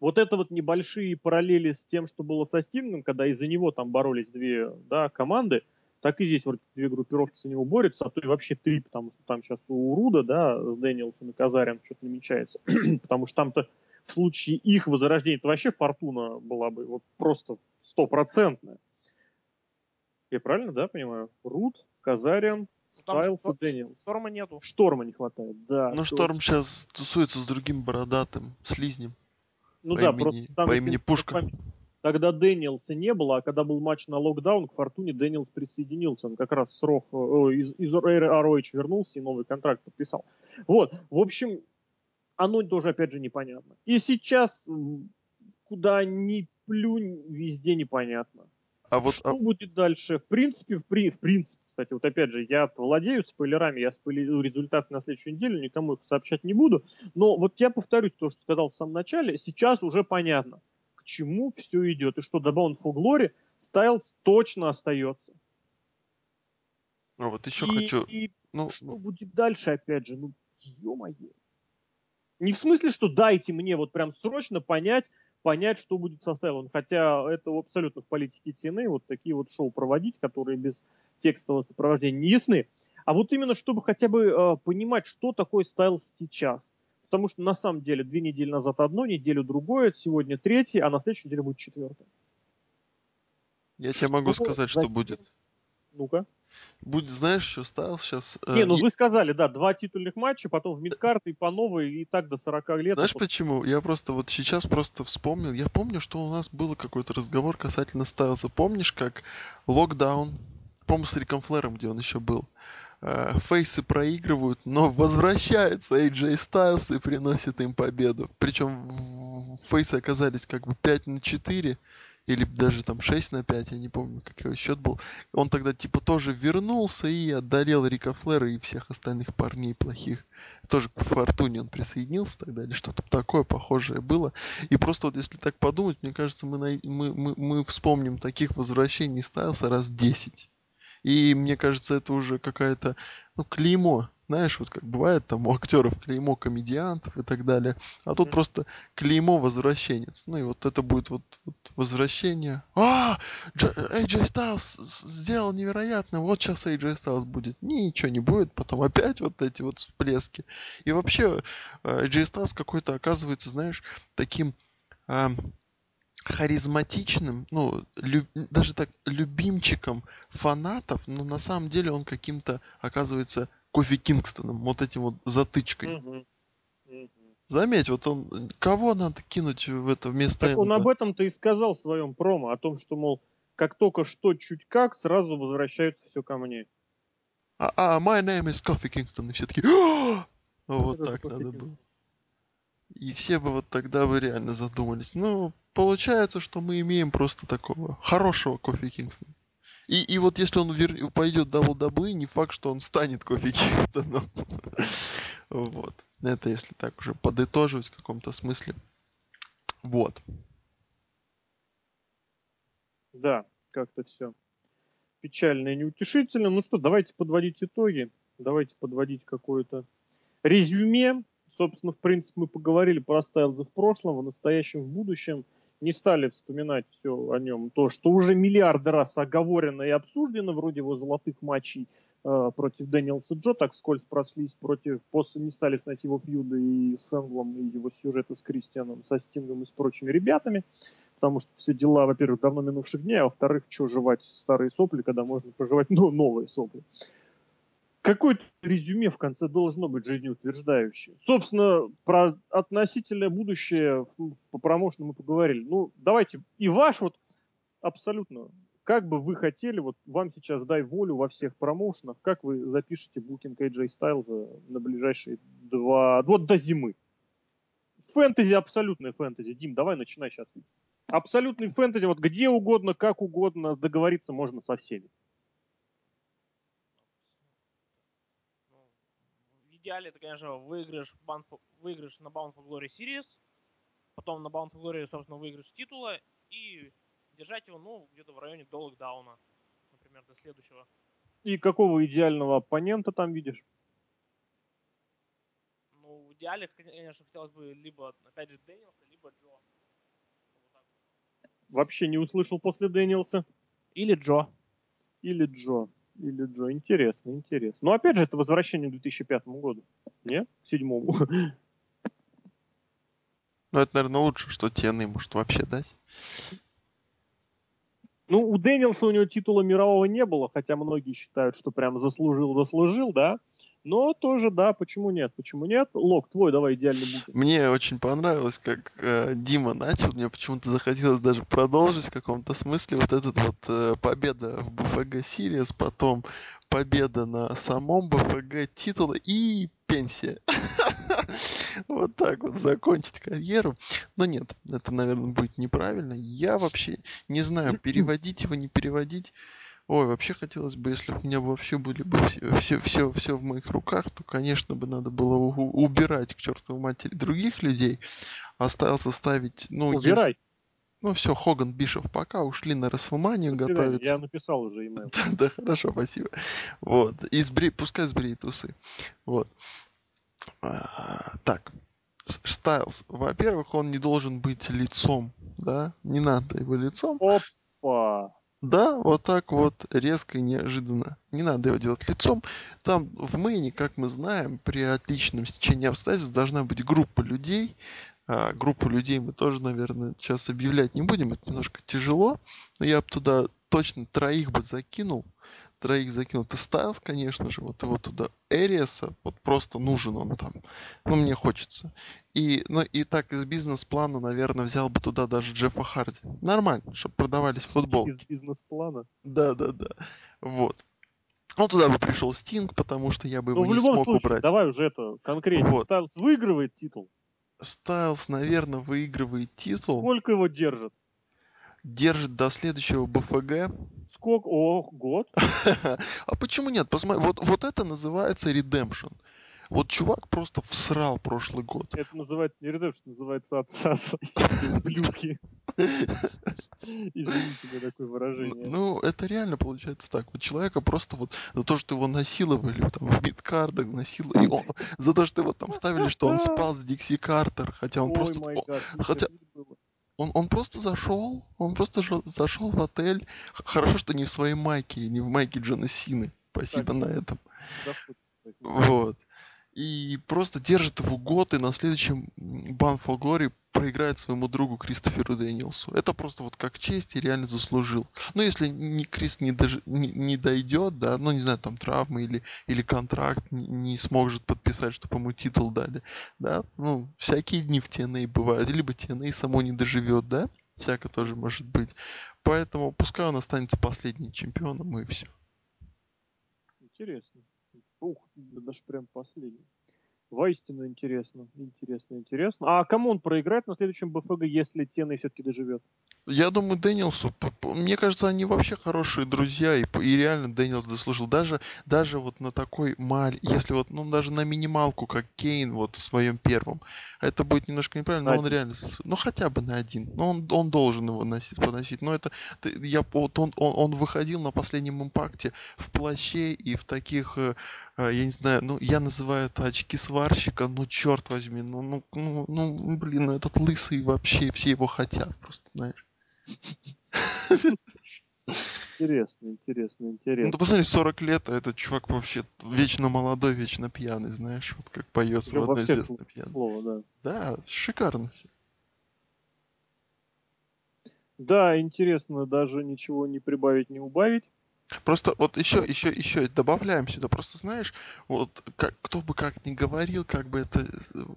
Вот это вот небольшие параллели с тем, что было со Стингом, когда из-за него там боролись две да, команды, так и здесь вроде две группировки за него борются, а то и вообще три, потому что там сейчас у Руда, да, с Дэниелсом и Казарем что-то намечается. *clears throat* потому что там-то в случае их возрождения, это вообще фортуна была бы вот просто стопроцентная. Я правильно, да, понимаю? Руд, Казариан,
Там
Стайлс и Дэниелс.
Шторма нету.
Шторма не хватает, да.
Ну,
точно.
Шторм сейчас тусуется с другим бородатым слизнем.
Ну
по
да,
имени-
просто там,
по имени Пушка.
память, Тогда Дэниелса не было, а когда был матч на локдаун, к Фортуне Дэниелс присоединился. Он как раз с ROH, э, из, из ROH вернулся и новый контракт подписал. Вот, в общем, оно тоже, опять же, непонятно. И сейчас, куда ни плюнь, везде непонятно.
А вот
Что
а-
будет дальше? В принципе, в, при, в принципе, кстати, вот опять же, я владею спойлерами, я спойлерю результаты на следующую неделю, никому их сообщать не буду. Но вот я повторюсь то, что сказал в самом начале, сейчас уже понятно, к чему все идет. И что до Bound for Glory Стайлз точно остается.
а вот еще
и,
хочу.
и
Ну,
что будет дальше, опять же, ну, ё-моё. Не в смысле, что дайте мне вот прям срочно понять, понять, что будет со Стайлом. Хотя это абсолютно в политике TNA, вот такие вот шоу проводить, которые без текстового сопровождения не ясны. а вот именно чтобы хотя бы э, понимать, что такое Стайлз сейчас. Потому что на самом деле две недели назад одно, неделю другое, сегодня третье, а на следующей неделе будет четвертое.
Я тебе могу сказать, что будет.
Ну-ка.
Будет, знаешь, что стал сейчас...
Э, Не, ну вы сказали, да, два титульных матча, потом в мидкарт и по новой, и так до 40 лет.
Знаешь почему? Я просто вот сейчас просто вспомнил. Я помню, что у нас был какой-то разговор касательно Стайлза. Помнишь, как локдаун, по-моему, с Риком Флэром, где он еще был, э, фейсы проигрывают, но возвращается AJ Styles и приносит им победу. Причем фейсы оказались как бы 5 на 4, или даже там 6 на 5, я не помню, какой счет был. Он тогда типа тоже вернулся и одолел Рика Флера и всех остальных парней плохих. Тоже к Фортуне он присоединился тогда, или что-то такое похожее было. И просто вот если так подумать, мне кажется, мы, на, мы, мы, мы вспомним таких возвращений Стайлса раз 10. И мне кажется, это уже какая-то, ну, клеймо знаешь, вот как бывает там у актеров клеймо комедиантов и так далее. А тут mm-hmm. просто клеймо возвращенец. Ну и вот это будет вот, вот возвращение. А, AJ Styles сделал невероятно. Вот сейчас AJ Styles будет. Ничего не будет. Потом опять вот эти вот всплески. И вообще AJ Styles какой-то оказывается, знаешь, таким а, харизматичным, ну, лю, даже так, любимчиком фанатов, но на самом деле он каким-то оказывается Кофи Кингстоном, вот этим вот затычкой. Заметь, вот он, кого надо кинуть в это вместо
так Он об этом-то и сказал в своем промо, о том, что, мол, как только что чуть как, сразу возвращаются все ко мне.
А, а my name is Кофи Кингстон, и все таки вот так надо было. И все бы вот тогда бы реально задумались. Ну, получается, что мы имеем просто такого хорошего Кофи Кингстона. И, и вот если он вер... пойдет WWE, не факт, что он станет Кофи Кингстоном. *laughs* вот. Это если так уже подытоживать в каком-то смысле. Вот.
Да, как-то все печально и неутешительно. Ну что, давайте подводить итоги. Давайте подводить какое-то резюме. Собственно, в принципе, мы поговорили про Стайлза в прошлом, в настоящем, в будущем – не стали вспоминать все о нем, то, что уже миллиарды раз оговорено и обсуждено, вроде его золотых матчей э, против Дэниелса Джо, так скользь прослись против, после не стали знать его фьюды и с Энглом, и его сюжеты с Кристианом, со Стингом и с прочими ребятами, потому что все дела, во-первых, давно минувших дней, а во-вторых, что жевать старые сопли, когда можно проживать ну, новые сопли какое-то резюме в конце должно быть жизнеутверждающее. Собственно, про относительное будущее по промоушену мы поговорили. Ну, давайте, и ваш вот абсолютно, как бы вы хотели, вот вам сейчас дай волю во всех промоушенах, как вы запишете букинг AJ Styles на ближайшие два, вот до зимы? Фэнтези, абсолютное фэнтези. Дим, давай начинай сейчас. Абсолютный фэнтези, вот где угодно, как угодно, договориться можно со всеми.
Идеале это, конечно, выигрыш, Bound for, выигрыш на Bound for Glory Series, потом на Bound for Glory, собственно, выигрыш титула и держать его, ну, где-то в районе до локдауна, например, до следующего.
И какого идеального оппонента там видишь?
Ну, в идеале, конечно, хотелось бы либо, опять же, Дэниелса, либо Джо. Вот
Вообще не услышал после Дэниелса?
Или Джо.
Или Джо. Или Джо. Интересно, интересно. Но опять же, это возвращение к 2005 году. Не? К седьмому.
Ну, это, наверное, лучше, что Тены может вообще дать.
Ну, у Дэнилса у него титула мирового не было, хотя многие считают, что прям заслужил-заслужил, да. Но тоже, да, почему нет? Почему нет? Лок, твой давай идеальный букинг.
Мне очень понравилось, как э, Дима начал. Мне почему-то захотелось даже продолжить в каком-то смысле вот этот вот э, победа в БФГ Сириус, потом победа на самом БФГ титула и пенсия. *laughs* Вот так вот закончить карьеру. Но нет, это, наверное, будет неправильно. Я вообще не знаю, переводить его, не переводить. Ой, вообще хотелось бы, если бы у меня вообще были бы все, все, все, все в моих руках, то, конечно, бы надо было убирать к чертовой матери других людей. Остался ставить, ну,
Убирай. Есть...
Ну все, Хоган, Бишев пока ушли на Расселманию готовиться.
Я написал уже имейл. *laughs*
да, да, хорошо, спасибо. Вот. И сбри... пускай сбреет усы. Вот. А, так. Стайлз. Во-первых, он не должен быть лицом, да? Не надо его лицом.
Опа.
Да, вот так вот, резко и неожиданно. Не надо его делать лицом. Там в мейне, как мы знаем, при отличном стечении обстоятельств должна быть группа людей. А, группу людей мы тоже, наверное, сейчас объявлять не будем. Это немножко тяжело. Но я бы туда точно троих бы закинул троих закинул. Это Стайлз, конечно же, вот его туда. Эриаса, вот просто нужен он там. Ну, мне хочется. И, ну, и так из бизнес-плана, наверное, взял бы туда даже Джеффа Харди. Нормально, чтобы продавались футболки.
Из бизнес-плана?
Да, да, да. Вот. Ну, туда бы пришел Стинг, потому что я бы
ну,
его
в
не
любом
смог
случае,
убрать.
давай уже это конкретно.
Вот.
Стайлз выигрывает титул.
Стайлз, наверное, выигрывает титул.
Сколько его держит?
Держит до следующего БФГ.
Сколько? О, год. *laughs*
А почему нет? Посмотри, вот, вот это называется Redemption. Вот чувак просто всрал прошлый год.
Это называется не Redemption, называется отца *laughs* ублюдки. Извините за такое выражение.
Ну, это реально получается так. Вот человека просто вот за то, что его насиловали там в биткардах, насиловали, и он, за то, что его там ставили, что он *laughs* спал с Дикси Картер, хотя он
Ой,
просто...
май гад,
хотя-. Он, он просто зашел, он просто зашел в отель. Хорошо, что не в своей майке, не в майке Джона Сины. Спасибо
Так.
на этом.
Кстати.
Вот. И просто держит его год, и на следующем Ban for Glory проиграет своему другу Кристоферу Дэниелсу. Это просто вот как честь и реально заслужил. Ну, если не, Крис не, дож- не, не дойдет, да, ну, не знаю, там травмы или, или контракт не, не сможет подписать, чтобы ему титул дали, да, ну, всякие дни в TNA бывают, либо TNA само не доживет, да, всяко тоже может быть. Поэтому пускай он останется последним чемпионом и все.
Интересно. Ух, да даже прям последний. Воистину интересно. Интересно, интересно. А кому он проиграет на следующем BFG, если TNA все-таки доживет?
Я думаю, Дэниелсу, мне кажется, они вообще хорошие друзья, и, и реально Дэниелс заслужил. Даже, даже вот на такой маль, если вот, ну, даже на минималку, как Кейн вот в своем первом, это будет немножко неправильно, но он реально, ну, хотя бы на один. Но он, он должен его носить, поносить. Но это, я, вот он, он, он выходил на последнем Impact е в плаще и в таких, э, э, я не знаю, ну, я называю это очки сварщика, ну, черт возьми, ну, ну, ну, ну, блин, ну, этот лысый вообще, все его хотят, просто, знаешь.
Интересно, интересно,
Ну,
интересно.
ты посмотри, 40 лет, а этот чувак вообще вечно молодой, вечно пьяный, знаешь, вот как поется
Уже
в одной известной пьяной.
Слово, да.
Да, шикарно. всё.
Да, интересно, даже ничего не прибавить, не убавить.
Просто вот еще, еще, еще добавляем сюда. Просто знаешь, вот как, кто бы как ни говорил, как бы это,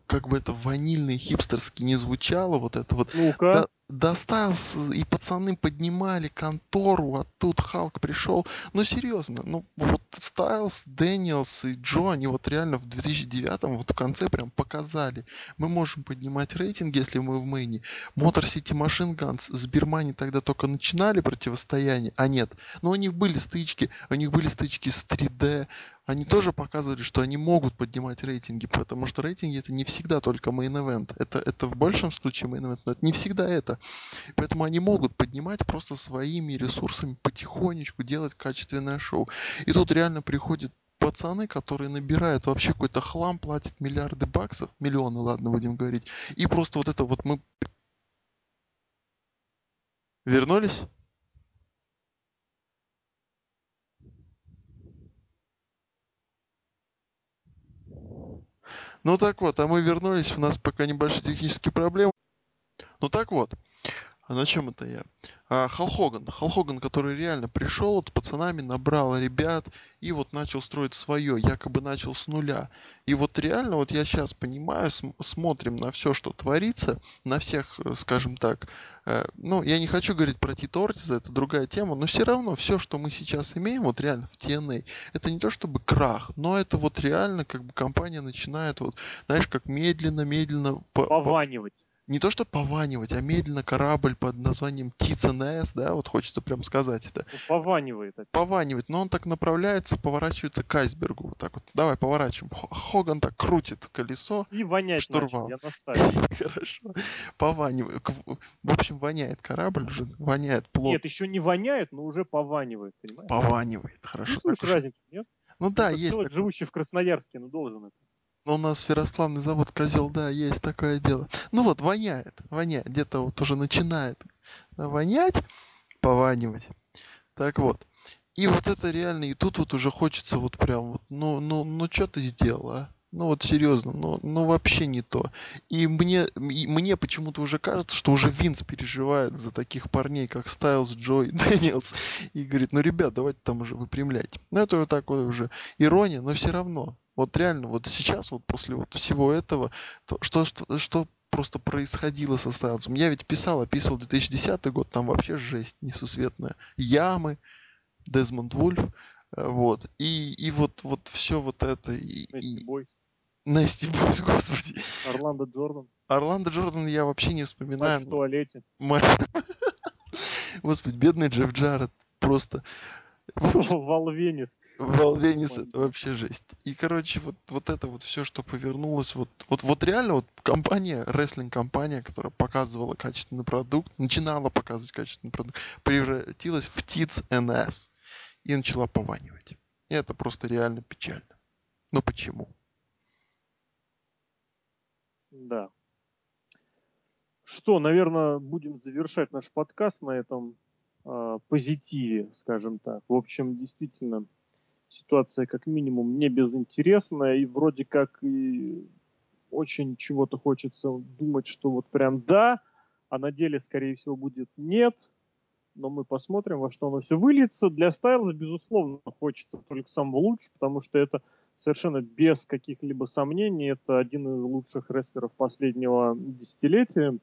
как бы это ванильно и хипстерски не звучало, вот это вот
Ну-ка.
Да, достался, и пацаны поднимали контору, а тут Халк пришел. Ну, серьезно, ну, вот Стайлз, Дэниелс и Джо, они вот реально в 2009 вот в конце прям показали. Мы можем поднимать рейтинг, если мы в main е. Мотор City Machine Guns с Бирмани тогда только начинали противостояние, а нет. Но у них были стычки, у них были стычки с 3D, они тоже показывали, что они могут поднимать рейтинги, потому что рейтинги это не всегда только main event. Это, это в большем случае main event, но это не всегда это. Поэтому они могут поднимать просто своими ресурсами потихонечку, делать качественное шоу. И тут реально приходят пацаны, которые набирают вообще какой-то хлам, платят миллиарды баксов, миллионы, ладно, будем говорить, и просто вот это вот мы... Вернулись? Ну так вот, а мы вернулись, у нас пока небольшие технические проблемы. Ну так вот, а на чем это я? А, Хал Хоган. Хал Хоган, который реально пришел вот с пацанами, набрал ребят и вот начал строить свое, якобы начал с нуля. И вот реально, вот я сейчас понимаю, см- смотрим на все, что творится, на всех, э, скажем так, э, ну, я не хочу говорить про Ортиза, это другая тема, но все равно все, что мы сейчас имеем, вот реально в TNA, это не то чтобы крах, но это вот реально как бы компания начинает вот, знаешь, как медленно-медленно по- по-
Пованивать.
Не то что пованивать, а медленно корабль под названием ТЦНС, да, вот хочется прям сказать это,
Ну, пованивает. опять.
пованивать, но он так направляется, поворачивается к айсбергу, вот так вот, давай поворачиваем, Хоган так крутит колесо,
И вонять
Штурвал.
начал, я настаиваю. *laughs*
хорошо, пованивает, в общем, воняет корабль уже, воняет плохо,
Нет, еще не воняет, но уже пованивает, понимаешь?
пованивает, хорошо. Уж.
разницу, нет?
Ну да, есть
человек, живущий в Красноярске, ну должен это.
Ну, У нас ферросплавный завод Козел, да, есть такое дело. Ну вот, воняет, воняет, где-то вот уже начинает вонять, пованивать. Так вот. И вот это реально, и тут вот уже хочется вот прям вот, ну, ну, ну что ты сделал, а? Ну вот серьезно, ну, ну вообще не то. И мне, и мне почему-то уже кажется, что уже Винс переживает за таких парней, как Стайлз, Джо, *laughs* Дэниелс. И говорит, ну ребят, давайте там уже выпрямлять. Ну это вот такое уже ирония, но все равно. Вот реально, вот сейчас, вот после вот всего этого, то, что, что, что просто происходило со Стайлзом. Я ведь писал, описывал 2010 год, там вообще жесть несусветная. Ямы, Дезмонд Вульф, э, вот. И, и вот, вот все вот это. И, и... Насти Бойс, господи.
Орландо Джордан,
Орландо Джордан я вообще не вспоминаю.
в туалете.
Господи, бедный Джефф Джаред. Просто. *laughs*
Вал Венис.
Вал Венис это вообще жесть. И, короче, вот, вот это вот все, что повернулось, вот, вот, вот реально вот компания, рестлинг-компания, которая показывала качественный продукт, начинала показывать качественный продукт, превратилась в ТИЦ НС и начала пованивать. И это просто реально печально. Но почему?
Да. Что, наверное, будем завершать наш подкаст на этом э, позитиве, скажем так. В общем, действительно, ситуация как минимум не безинтересная, и вроде как и очень чего-то хочется думать, что вот прям да, а на деле, скорее всего, будет нет. Но мы посмотрим, во что оно все выльется. Для Стайлза, безусловно, хочется только самого лучшего, потому что это совершенно без каких-либо сомнений, это один из лучших рестлеров последнего десятилетия,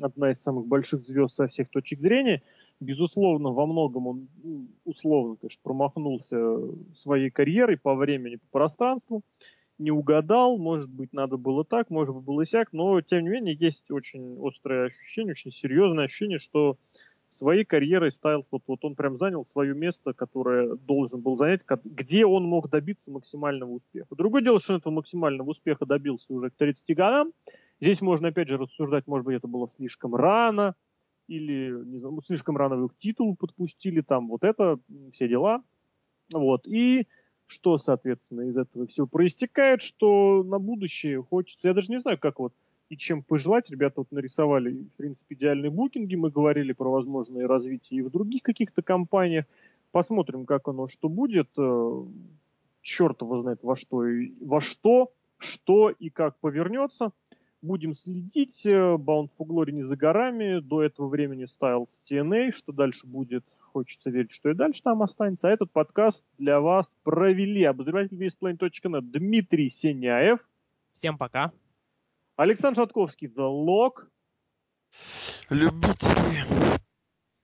одна из самых больших звезд со всех точек зрения. Безусловно, во многом он, ну, условно, конечно, промахнулся своей карьерой по времени, по пространству, не угадал, может быть, надо было так, может быть, было сяк, но, тем не менее, есть очень острое ощущение, очень серьезное ощущение, что своей карьерой Стайлз, вот, вот он прям занял свое место, которое должен был занять, где он мог добиться максимального успеха. Другое дело, что он этого максимального успеха добился уже к 30 годам. Здесь можно, опять же, рассуждать, может быть, это было слишком рано, или, не знаю, ну, слишком рано его к титулу подпустили, там вот это, все дела. Вот, и что, соответственно, из этого все проистекает, что на будущее хочется, я даже не знаю, как вот и чем пожелать. Ребята вот нарисовали, в принципе, идеальные букинги. Мы говорили про возможное развитие и в других каких-то компаниях. Посмотрим, как оно что будет. Э, Черт его знает во что, во что, что и как повернется. Будем следить. Bound for Glory не за горами. До этого времени Styles TNA. Что дальше будет, хочется верить, что и дальше там останется. А этот подкаст для вас провели обозреватель весьplain.net Дмитрий Сеняев.
Всем пока.
Александр Шатковский, The Lock.
Любители.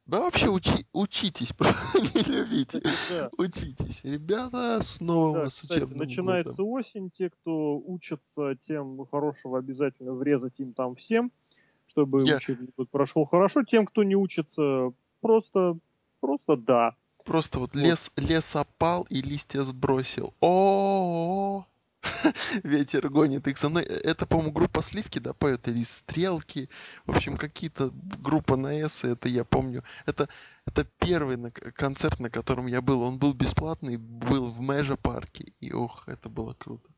Да вообще учи, учитесь, *laughs* не любите.
Да.
Учитесь. Ребята, с новым
Да,
вас
кстати,
учебным
начинается
годом.
осень. Те, кто учатся, тем хорошего обязательно врезать им там всем, чтобы
Я-
учебный год прошел хорошо. Тем, кто не учится, просто, просто да.
Просто вот
Вот.
лес, лес опал и листья сбросил. О, *laughs* ветер гонит их за мной. Э, Это, по-моему, группа Сливки, да, поет, или Стрелки. В общем, какие-то группа на С, это я помню. Это, это первый на- концерт, на котором я был. Он был бесплатный, был в Межа парке. И ох, это было круто.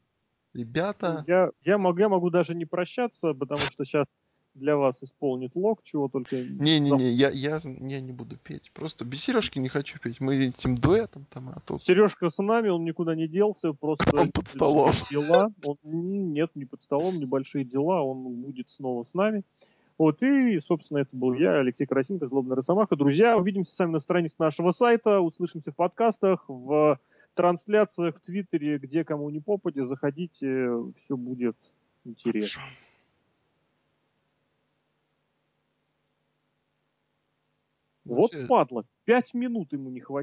Ребята,
Я, я, могу, я могу даже не прощаться, потому что сейчас для вас исполнит лог, чего только...
не-не-не, я, я, я не буду петь. Просто без Сережки не хочу петь. Мы этим дуэтом там, а то
Сережка с нами, он никуда не делся, просто...
Он под столом. *laughs*
Дела. Он, нет, не под столом, небольшие дела, он будет снова с нами. Вот, и, собственно, это был я, Алексей Красинко, Злобная Росомаха. Друзья, увидимся с вами на странице нашего сайта, услышимся в подкастах, в трансляциях, в Твиттере, где кому не попади, заходите, все будет интересно.
Ну,
Вот падла, пять минут ему не хватило.